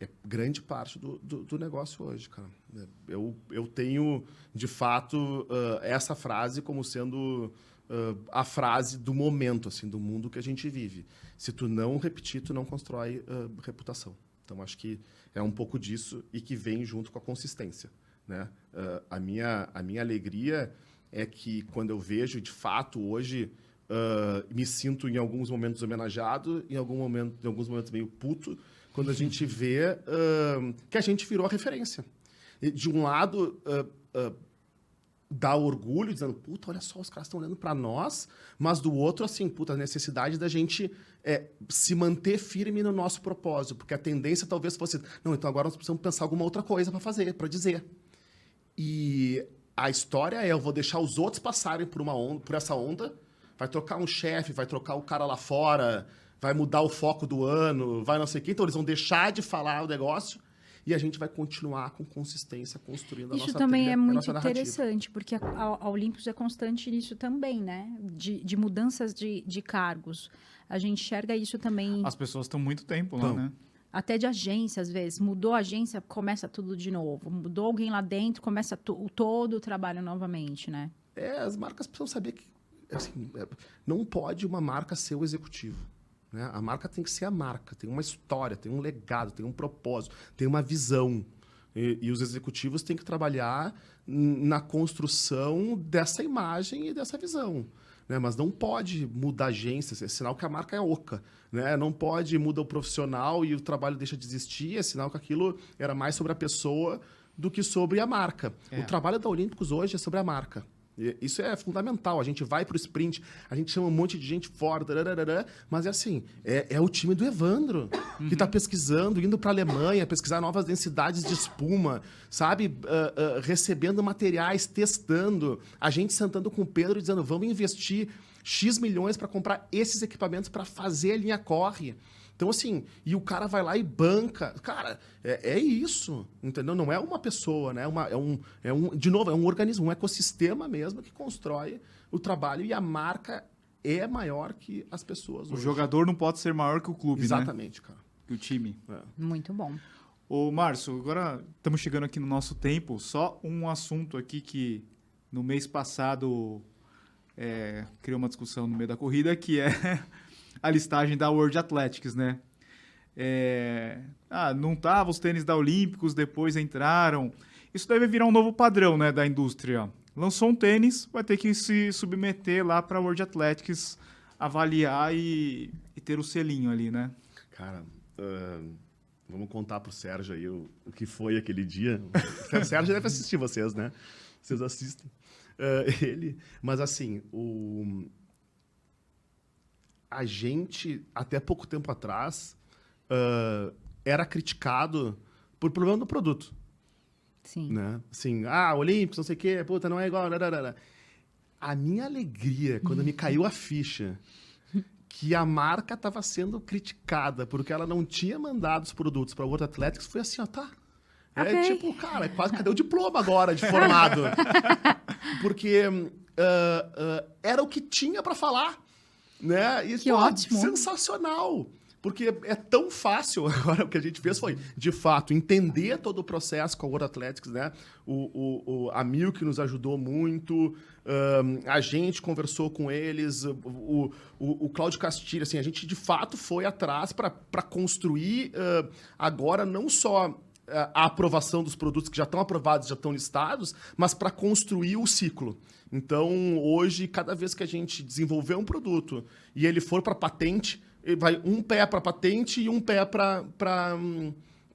é grande parte do, do, do negócio hoje, cara. É, Eu, eu tenho, de fato, ah, essa frase como sendo ah, a frase do momento, assim, do mundo que a gente vive. Se tu não repetir, tu não constrói ah, reputação. Então, acho que é um pouco disso e que vem junto com a consistência, né? Ah, a, minha, a minha alegria é que quando eu vejo, de fato, hoje... ah, me sinto em alguns momentos homenageado, em, algum momento, em alguns momentos meio puto, quando a gente vê ahn, que a gente virou a referência. De um lado, dá orgulho, dizendo, puta, olha só, os caras estão olhando para nós, mas do outro, assim, puta, a necessidade da gente é, se manter firme no nosso propósito, porque a tendência talvez fosse, não, então agora nós precisamos pensar alguma outra coisa para fazer, para dizer. E a história é, eu vou deixar os outros passarem por, uma onda, por essa onda, vai trocar um chefe, vai trocar o cara lá fora, vai mudar o foco do ano, vai não sei o quê. Então, eles vão deixar de falar o negócio e a gente vai continuar com consistência construindo a Isso nossa também trilha, é muito interessante, porque a, a, a Olympus é constante nisso também, né? De, de mudanças de, de cargos. A gente enxerga isso também, As pessoas estão muito tempo lá, né? até de agência, às vezes. Mudou a agência, começa tudo de novo. Mudou alguém lá dentro, começa to- todo o trabalho novamente, né? É, as marcas precisam saber que assim, é, não pode uma marca ser o executivo. Né? A marca tem que ser a marca, tem uma história, tem um legado, tem um propósito, tem uma visão. E, e os executivos têm que trabalhar na construção dessa imagem e dessa visão. Né? Mas não pode mudar a agência, é sinal que a marca é oca. Né? Não pode mudar o profissional e o trabalho deixa de existir, é sinal que aquilo era mais sobre a pessoa do que sobre a marca. É. O trabalho da Olímpicos hoje é sobre a marca. Isso é fundamental. A gente vai para o sprint, a gente chama um monte de gente fora, tararara, mas é assim: é, é o time do Evandro, que está pesquisando, indo para a Alemanha, pesquisar novas densidades de espuma, sabe? Ah, ah, recebendo materiais, testando. A gente sentando com o Pedro dizendo: vamos investir X milhões para comprar esses equipamentos para fazer a linha corre. Então, assim, e o cara vai lá e banca. Cara, é, é isso, entendeu? Não é uma pessoa, né? É uma, é, um, é um, de novo, é um organismo, um ecossistema mesmo que constrói o trabalho e a marca é maior que as pessoas. O hoje. jogador não pode ser maior que o clube, né? Exatamente, cara. Que o time. É. Muito bom. Ô, Márcio, agora estamos chegando aqui no nosso tempo. Só um assunto aqui que no mês passado é, criou uma discussão no meio da corrida, que é a listagem da World Athletics, né? É, ah, não tava os tênis da Olímpicos, depois entraram. Isso deve virar um novo padrão, né, da indústria. Lançou um tênis, vai ter que se submeter lá para a World Athletics avaliar e, e ter o selinho ali, né? Cara, ahn, vamos contar pro Sérgio aí o, o que foi aquele dia. O Sérgio deve assistir vocês, né? Vocês assistem. Ah, ele, mas assim, o, a gente, até pouco tempo atrás, uh, era criticado por problema do produto. Sim. Né? Assim, ah, Olímpicos, não sei o quê, puta, não é igual. Dararara. A minha alegria quando me caiu a ficha que a marca estava sendo criticada porque ela não tinha mandado os produtos para o World Athletics foi assim, ó, tá. É Ok. tipo, cara, quase cadê o diploma agora de formado? porque ah, ah, era o que tinha para falar, né? E, Que pô, ótimo. Sensacional. Porque é tão fácil, agora o que a gente fez foi, de fato, entender todo o processo com a World Athletics, né? O, o, o, a Milk nos ajudou muito, ahn, a gente conversou com eles, o, o, o Cláudio Castilho, assim, a gente de fato foi atrás para construir ah, agora não só a aprovação dos produtos que já estão aprovados, já estão listados, mas para construir o ciclo. Então, hoje, cada vez que a gente desenvolver um produto e ele for para patente, ele vai um pé para patente e um pé para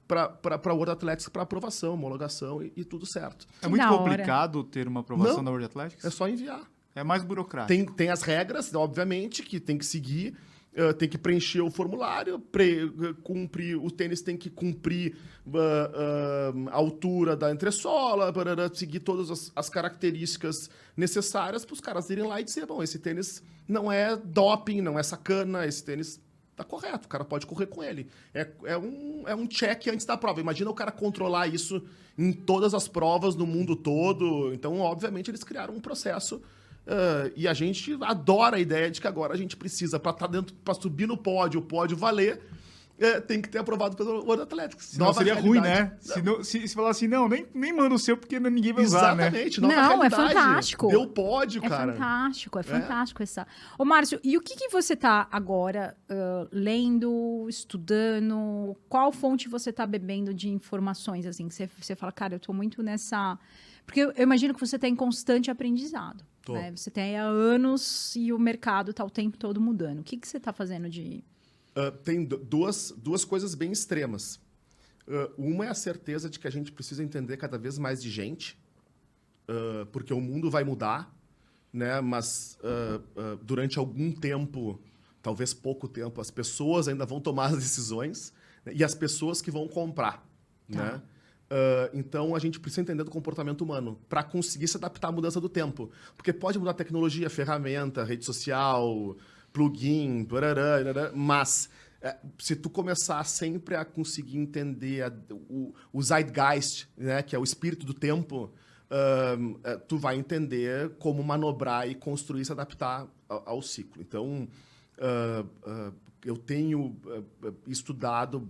para World Athletics para aprovação, homologação e, e tudo certo. É muito da hora. complicado ter uma aprovação Não. da World Athletics? É só enviar. É mais burocrático. Tem, tem as regras, obviamente, que tem que seguir, eh, tem que preencher o formulário, pre- eh, cumprir, o tênis tem que cumprir ah, ah, a altura da entressola, barará, seguir todas as, as características necessárias para os caras irem lá e dizer, bom, esse tênis não é doping, não é sacana, esse tênis tá correto, o cara pode correr com ele. É, é, um, é um check antes da prova. Imagina o cara controlar isso em todas as provas no mundo todo. Então, obviamente, eles criaram um processo ah, e a gente adora a ideia de que agora a gente precisa, para estar dentro, para subir no pódio, o pódio valer, eh, tem que ter aprovado pelo World Athletics. Senão Nova seria ruim, realidade. né? Se, não, se, se falar assim, não, nem, nem manda o seu porque ninguém vai usar, né? Exatamente, nova Não, é realidade. fantástico. Deu pódio, É cara. fantástico, é fantástico essa. Ô, Márcio, e o que, que você tá agora ah, lendo, estudando? Qual fonte você tá bebendo de informações, assim? Que você, você fala, cara, eu tô muito nessa. Porque eu, eu imagino que você tá em constante aprendizado. Né? Você tem há anos e o mercado tá o tempo todo mudando. O que, que você tá fazendo de. Ah, tem du- duas, duas coisas bem extremas. Ah, uma é a certeza de que a gente precisa entender cada vez mais de gente, ah, porque o mundo vai mudar, né? mas durante algum tempo, talvez pouco tempo, as pessoas ainda vão tomar as decisões né? e as pessoas que vão comprar. Né? Ah, então a gente precisa entender do comportamento humano para conseguir se adaptar à mudança do tempo. Porque pode mudar tecnologia, ferramenta, rede social, plugin, barará, barará, mas é, se tu começar sempre a conseguir entender a- o, o zeitgeist, né, que é o espírito do tempo, é, tu vai entender como manobrar e construir, se adaptar ao, ao ciclo. Então, ah, eu tenho ah, estudado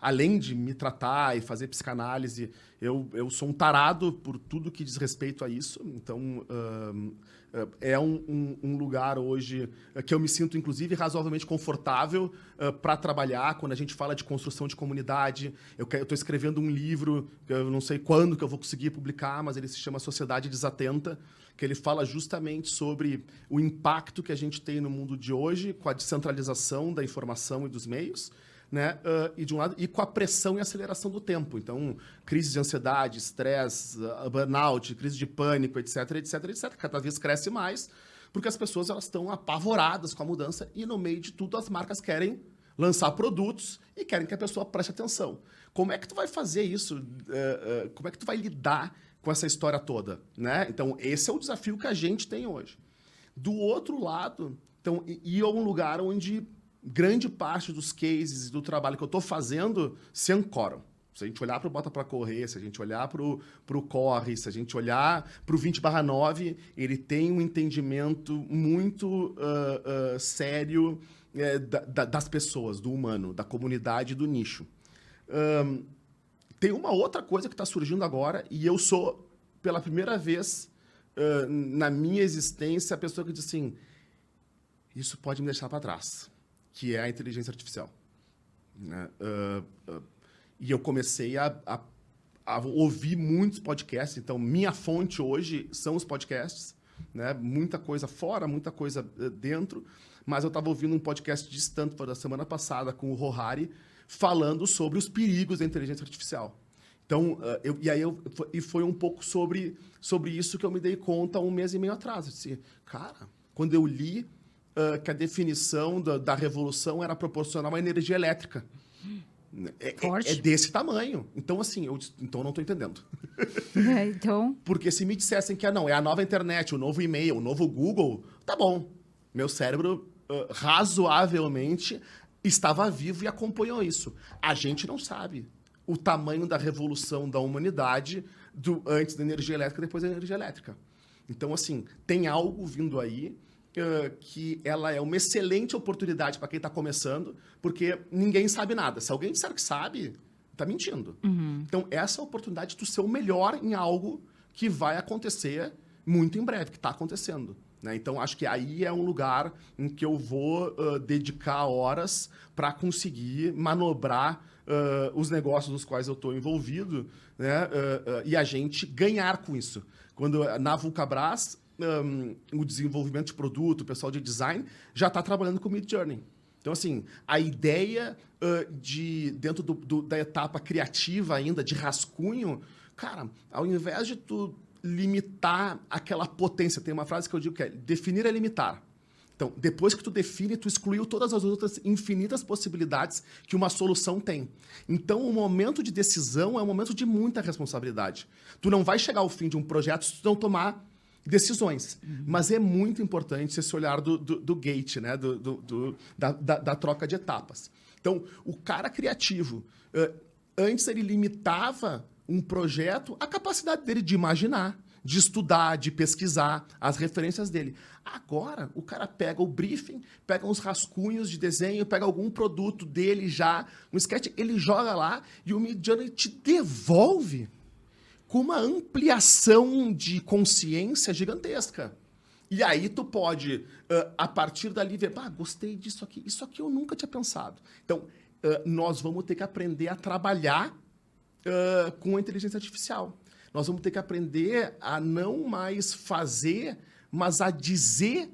além de me tratar e fazer psicanálise, eu, eu sou um tarado por tudo que diz respeito a isso. Então, ah, é um, um- um lugar hoje ah, que eu me sinto, inclusive, razoavelmente confortável para trabalhar quando a gente fala de construção de comunidade. Eu estou escrevendo um livro, eu não sei quando que eu vou conseguir publicar, mas ele se chama Sociedade Desatenta, que ele fala justamente sobre o impacto que a gente tem no mundo de hoje com a descentralização da informação e dos meios né? ah, e de um lado e com a pressão e aceleração do tempo. Então, crise de ansiedade, estresse, ah, burnout, crise de pânico, etc, etc, etc, cada vez cresce mais, porque as pessoas elas estão apavoradas com a mudança e no meio de tudo as marcas querem lançar produtos e querem que a pessoa preste atenção. Como é que tu vai fazer isso? Eh, como é que tu vai lidar com essa história toda, né? Então, esse é o desafio que a gente tem hoje. Do outro lado, então, e e é um lugar onde grande parte dos cases do trabalho que eu estou fazendo se ancoram. Se a gente olhar para o Bota para Correr, se a gente olhar para o Corre, se a gente olhar para o 20 9, ele tem um entendimento muito ah, ah, sério eh, da- da- das pessoas, do humano, da comunidade, do nicho. Ahn, tem uma outra coisa que está surgindo agora, e eu sou, pela primeira vez ah, na minha existência, a pessoa que diz assim: isso pode me deixar para trás, que é a inteligência artificial. né? Ah, ah, e eu comecei a, a- a ouvir muitos podcasts, então minha fonte hoje são os podcasts, né? muita coisa fora, muita coisa eh, dentro, mas eu estava ouvindo um podcast de Stanford da semana passada com o Rohari, falando sobre os perigos da inteligência artificial. Então, ah, eu, e aí eu, e foi um pouco sobre, sobre isso que eu me dei conta um mês e meio atrás. Eu disse, cara, quando eu li uh, que a definição da, da, revolução era proporcional à energia elétrica. É, é, é desse tamanho. Então, assim, eu então não estou entendendo. É, então... Porque se me dissessem que ah, não, é a nova internet, o novo e-mail, o novo Google, tá bom. Meu cérebro uh, razoavelmente estava vivo e acompanhou isso. A gente não sabe o tamanho da revolução da humanidade do antes da energia elétrica depois da energia elétrica. Então, assim, tem algo vindo aí uh, que ela é uma excelente oportunidade para quem está começando, porque ninguém sabe nada. Se alguém disser que sabe, está mentindo. Uhum. Então, essa é a oportunidade de tu ser o melhor em algo que vai acontecer muito em breve, que está acontecendo. Né? Então, acho que aí é um lugar em que eu vou uh, dedicar horas para conseguir manobrar uh, os negócios nos quais eu estou envolvido né? Uh, e a gente ganhar com isso. Quando na Vulcabras, um, o desenvolvimento de produto, o pessoal de design, já está trabalhando com Mid Journey. Então, assim, a ideia de, dentro do, do, da etapa criativa ainda, de rascunho, cara, ao invés de tu limitar aquela potência. Tem uma frase que eu digo que é definir é limitar. Então, depois que tu define, tu excluiu todas as outras infinitas possibilidades que uma solução tem. Então, o momento de decisão é um momento de muita responsabilidade. Tu não vai chegar ao fim de um projeto se tu não tomar decisões. Uhum. Mas é muito importante esse olhar do, do, do gate, né? Do, do da, da, da, troca de etapas. Então, o cara criativo, uh, antes ele limitava um projeto, a capacidade dele de imaginar, de estudar, de pesquisar as referências dele. Agora, o cara pega o briefing, pega uns rascunhos de desenho, pega algum produto dele já, um sketch, ele joga lá e o Midjourney te devolve com uma ampliação de consciência gigantesca. E aí tu pode, uh, a partir dali, ver, ah, gostei disso aqui, isso aqui eu nunca tinha pensado. Então, uh, nós vamos ter que aprender a trabalhar uh, com a inteligência artificial. Nós vamos ter que aprender a não mais fazer, mas a dizer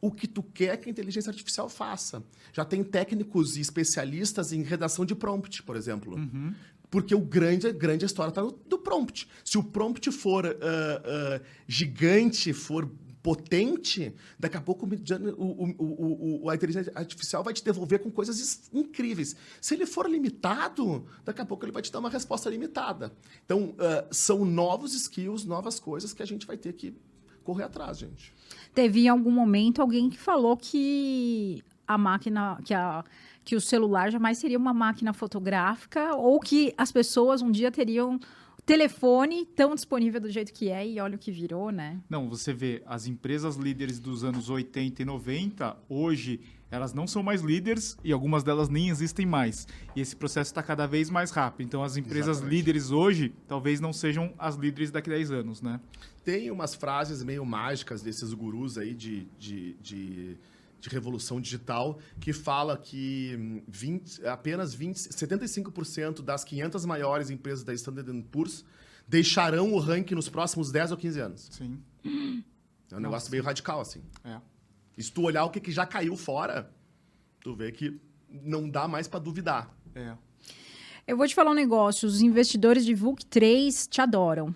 o que tu quer que a inteligência artificial faça. Já tem técnicos e especialistas em redação de prompt, por exemplo. Uhum. Porque o grande, grande história está no prompt. Se o prompt for uh, uh, gigante, for potente, daqui a pouco o, o, o, a inteligência artificial vai te devolver com coisas incríveis. Se ele for limitado, daqui a pouco ele vai te dar uma resposta limitada. Então, uh, são novos skills, novas coisas que a gente vai ter que correr atrás, gente. Teve em algum momento alguém que falou que a máquina, que a que o celular jamais seria uma máquina fotográfica ou que as pessoas um dia teriam telefone tão disponível do jeito que é e olha o que virou, né? Não, você vê, as empresas líderes dos anos 80 e 90, hoje elas não são mais líderes e algumas delas nem existem mais. E esse processo está cada vez mais rápido. Então, as empresas Exatamente. líderes hoje talvez não sejam as líderes daqui a 10 anos, né? Tem umas frases meio mágicas desses gurus aí de, de, de de revolução digital, que fala que 20, apenas 20, 75% das 500 maiores empresas da Standard Poor's deixarão o ranking nos próximos 10 ou 15 anos. Sim. É um Nossa. negócio meio radical, assim. É. E se tu olhar o que, que já caiu fora, tu vê que não dá mais para duvidar. É. Eu vou te falar um negócio. Os investidores de VUC 3 te adoram.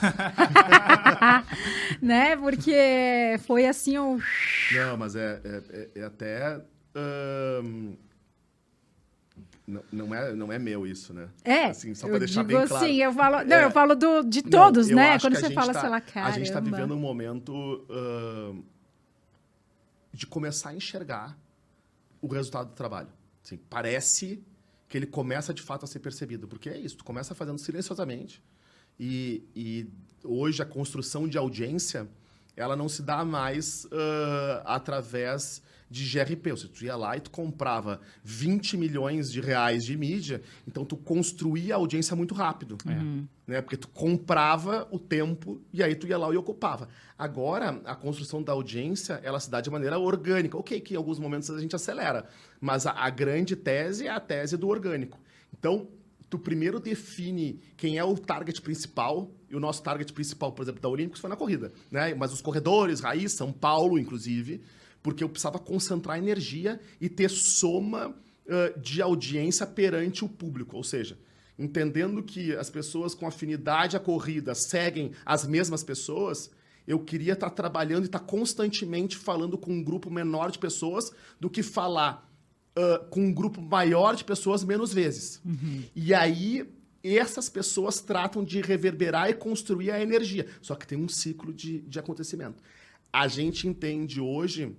né? Porque foi assim o. Não, mas é, é, é, é até. Não, não, é, não é meu isso, né? É. Assim, só para deixar bem claro. Sim, eu falo, não, é, eu falo do, de todos, não, né? Quando você fala, tá, sei lá, cara. A gente está vivendo um momento uh, de começar a enxergar o resultado do trabalho. Assim, parece que ele começa de fato a ser percebido, porque é isso, tu começa fazendo silenciosamente, e, e hoje a construção de audiência ela não se dá mais uh, através de GRP. Ou seja, tu ia lá e tu comprava 20 milhões de reais de mídia, então tu construía a audiência muito rápido. Uhum. Né? Porque tu comprava o tempo e aí tu ia lá e ocupava. Agora, a construção da audiência, ela se dá de maneira orgânica. Ok, que em alguns momentos a gente acelera, mas a, a grande tese é a tese do orgânico. Então, tu primeiro define quem é o target principal, e o nosso target principal, por exemplo, da Olímpicos foi na corrida, né? Mas os corredores, Raiz, São Paulo, inclusive, porque eu precisava concentrar energia e ter soma uh, de audiência perante o público, ou seja, entendendo que as pessoas com afinidade à corrida seguem as mesmas pessoas, eu queria estar trabalhando e estar constantemente falando com um grupo menor de pessoas do que falar com um grupo maior de pessoas menos vezes. Uhum. E aí essas pessoas tratam de reverberar e construir a energia. Só que tem um ciclo de, de acontecimento. A gente entende hoje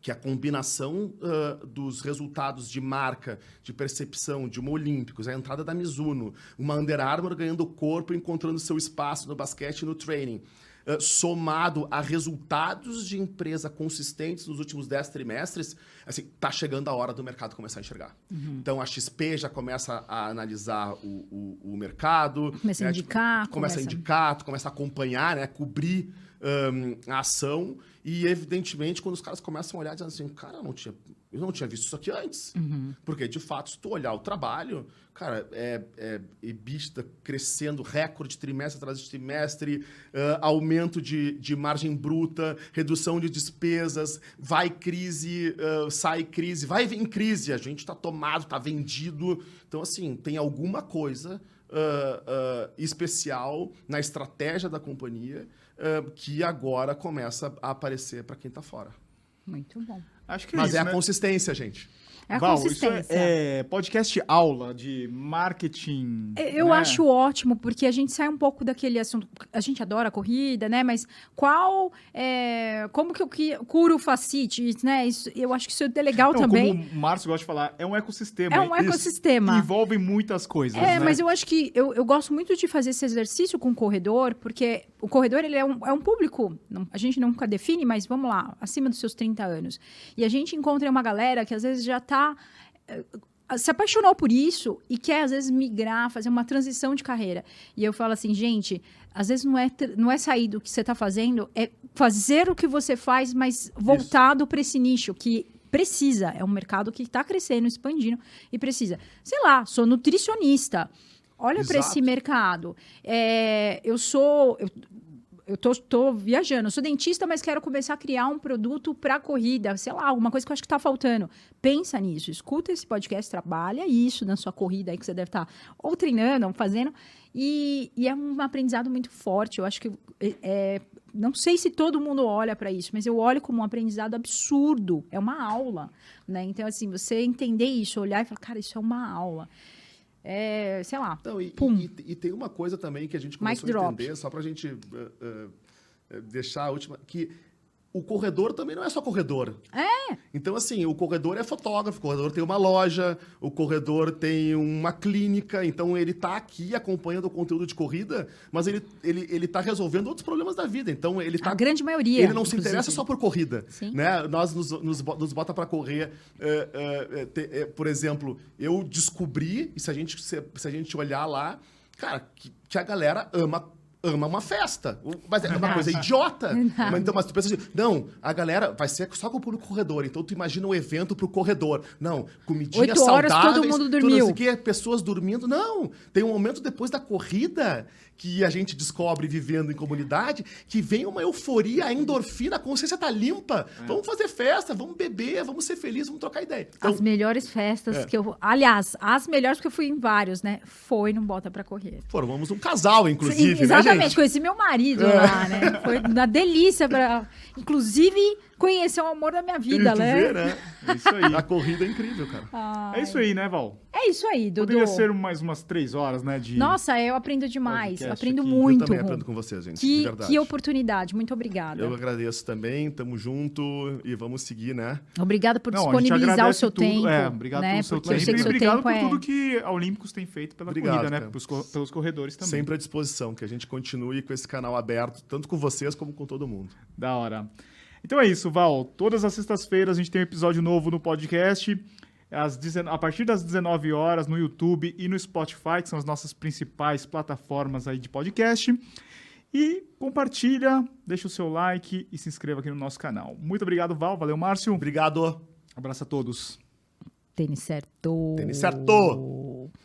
que a combinação uh, dos resultados de marca, de percepção, de uma Olímpicos, a entrada da Mizuno, uma Under Armour ganhando corpo, encontrando seu espaço no basquete e no training, uh, somado a resultados de empresa consistentes nos últimos 10 trimestres, assim, tá chegando a hora do mercado começar a enxergar. Uhum. Então, a XP já começa a analisar o, o, o mercado. Começa né? a indicar. Tipo, começa, começa a indicar, começa a acompanhar, né? cobrir um, a ação. E, evidentemente, quando os caras começam a olhar, dizendo assim, cara, eu não tinha, eu não tinha visto isso aqui antes. Uhum. Porque, de fato, se tu olhar o trabalho, cara, é, é EBITDA crescendo, recorde trimestre atrás de trimestre, uh, aumento de, de margem bruta, redução de despesas, vai crise, uh, sai crise, vai vir crise, a gente está tomado, está vendido. Então, assim, tem alguma coisa uh, especial na estratégia da companhia que agora começa a aparecer para quem está fora. Muito bom. Acho que é Mas isso, é a né? consistência, gente. É a Val, consistência. Isso é, é, podcast aula de marketing. Eu né? acho ótimo, porque a gente sai um pouco daquele assunto. A gente adora a corrida, né? Mas qual. É, como que eu curo facite, né? Isso, eu acho que isso é legal Não, também. Como o Márcio gosta de falar, é um ecossistema. É um ecossistema. envolve muitas coisas. É, né? mas eu acho que eu, eu gosto muito de fazer esse exercício com o corredor, porque o corredor ele é, um, é um público, não, a gente nunca define, mas vamos lá, acima dos seus 30 anos. E a gente encontra uma galera que às vezes já está eh, se apaixonou por isso e quer, às vezes, migrar, fazer uma transição de carreira. E eu falo assim, gente, às vezes não é, não é sair do que você está fazendo, é fazer o que você faz, mas voltado para esse nicho, que precisa. É um mercado que está crescendo, expandindo e precisa. Sei lá, sou nutricionista. Olha para esse mercado. É, eu sou. Eu, eu tô, tô viajando, eu sou dentista, mas quero começar a criar um produto para corrida, sei lá, alguma coisa que eu acho que está faltando. Pensa nisso, escuta esse podcast, trabalha isso na sua corrida aí que você deve estar tá ou treinando, ou fazendo. E, e, é um aprendizado muito forte. Eu acho que é, é não sei se todo mundo olha para isso, mas eu olho como um aprendizado absurdo. É uma aula, né? Então assim, você entender isso, olhar e falar, cara, isso é uma aula é, sei lá. Não, e, e, e, tem uma coisa também que a gente começou Mic a entender, drop. só para a gente uh, uh, deixar a última, que o corredor também não é só corredor. É. Então, assim, o corredor é fotógrafo, o corredor tem uma loja, o corredor tem uma clínica, então ele está aqui acompanhando o conteúdo de corrida, mas ele, ele, ele tá resolvendo outros problemas da vida. Então, ele tá. A grande maioria. Ele não inclusive. se interessa só por corrida. Sim. Né? Nós nos, nos, nos bota para correr. Uh, uh, te, uh, por exemplo, eu descobri, e se a gente, se, se a gente olhar lá, cara, que, que a galera ama ama uma festa. Mas é uma coisa idiota. Mas, então, mas tu pensa assim, não, a galera vai ser só com o público corredor. Então tu imagina um evento pro corredor. Não, comidinha Oito horas, todo mundo dormiu. Tudo que, pessoas dormindo. Não, tem um momento depois da corrida que a gente descobre vivendo em comunidade, que vem uma euforia, a endorfina, a consciência tá limpa. É. Vamos fazer festa, vamos beber, vamos ser felizes, vamos trocar ideia. Então, as melhores festas é. que eu. Aliás, as melhores, porque eu fui em vários, né? Foi no Bota pra Correr. Formamos um casal, inclusive. Sim, né, exatamente, conheci meu marido é. lá, né? Foi uma delícia para. Inclusive conhecer o amor da minha vida, né? Vê, né? É isso aí. A corrida é incrível, cara. Ai. É isso aí, né, Val? É isso aí, Dudu. Poderia ser mais umas três horas, né? De... Nossa, eu aprendo demais. Eu aprendo aqui. muito. Eu também aprendo com vocês, gente. Que, que oportunidade. Muito obrigada. Eu agradeço também. Tamo junto e vamos seguir, né? Obrigada por Não, disponibilizar o seu tudo. tempo. É, obrigado né? pelo seu tempo. e obrigado por é... tudo que a Olímpicos tem feito pela obrigado, corrida, né? Pelos, pelos corredores também. Sempre à disposição. Que a gente continue com esse canal aberto, tanto com vocês como com todo mundo. Da hora. Então é isso, Val. Todas as sextas-feiras a gente tem um episódio novo no podcast. Às, a partir das 19 horas no YouTube e no Spotify, que são as nossas principais plataformas aí de podcast. E compartilha, deixa o seu like e se inscreva aqui no nosso canal. Muito obrigado, Val. Valeu, Márcio. Obrigado. Abraço a todos. Tênis certo. Tênis certo.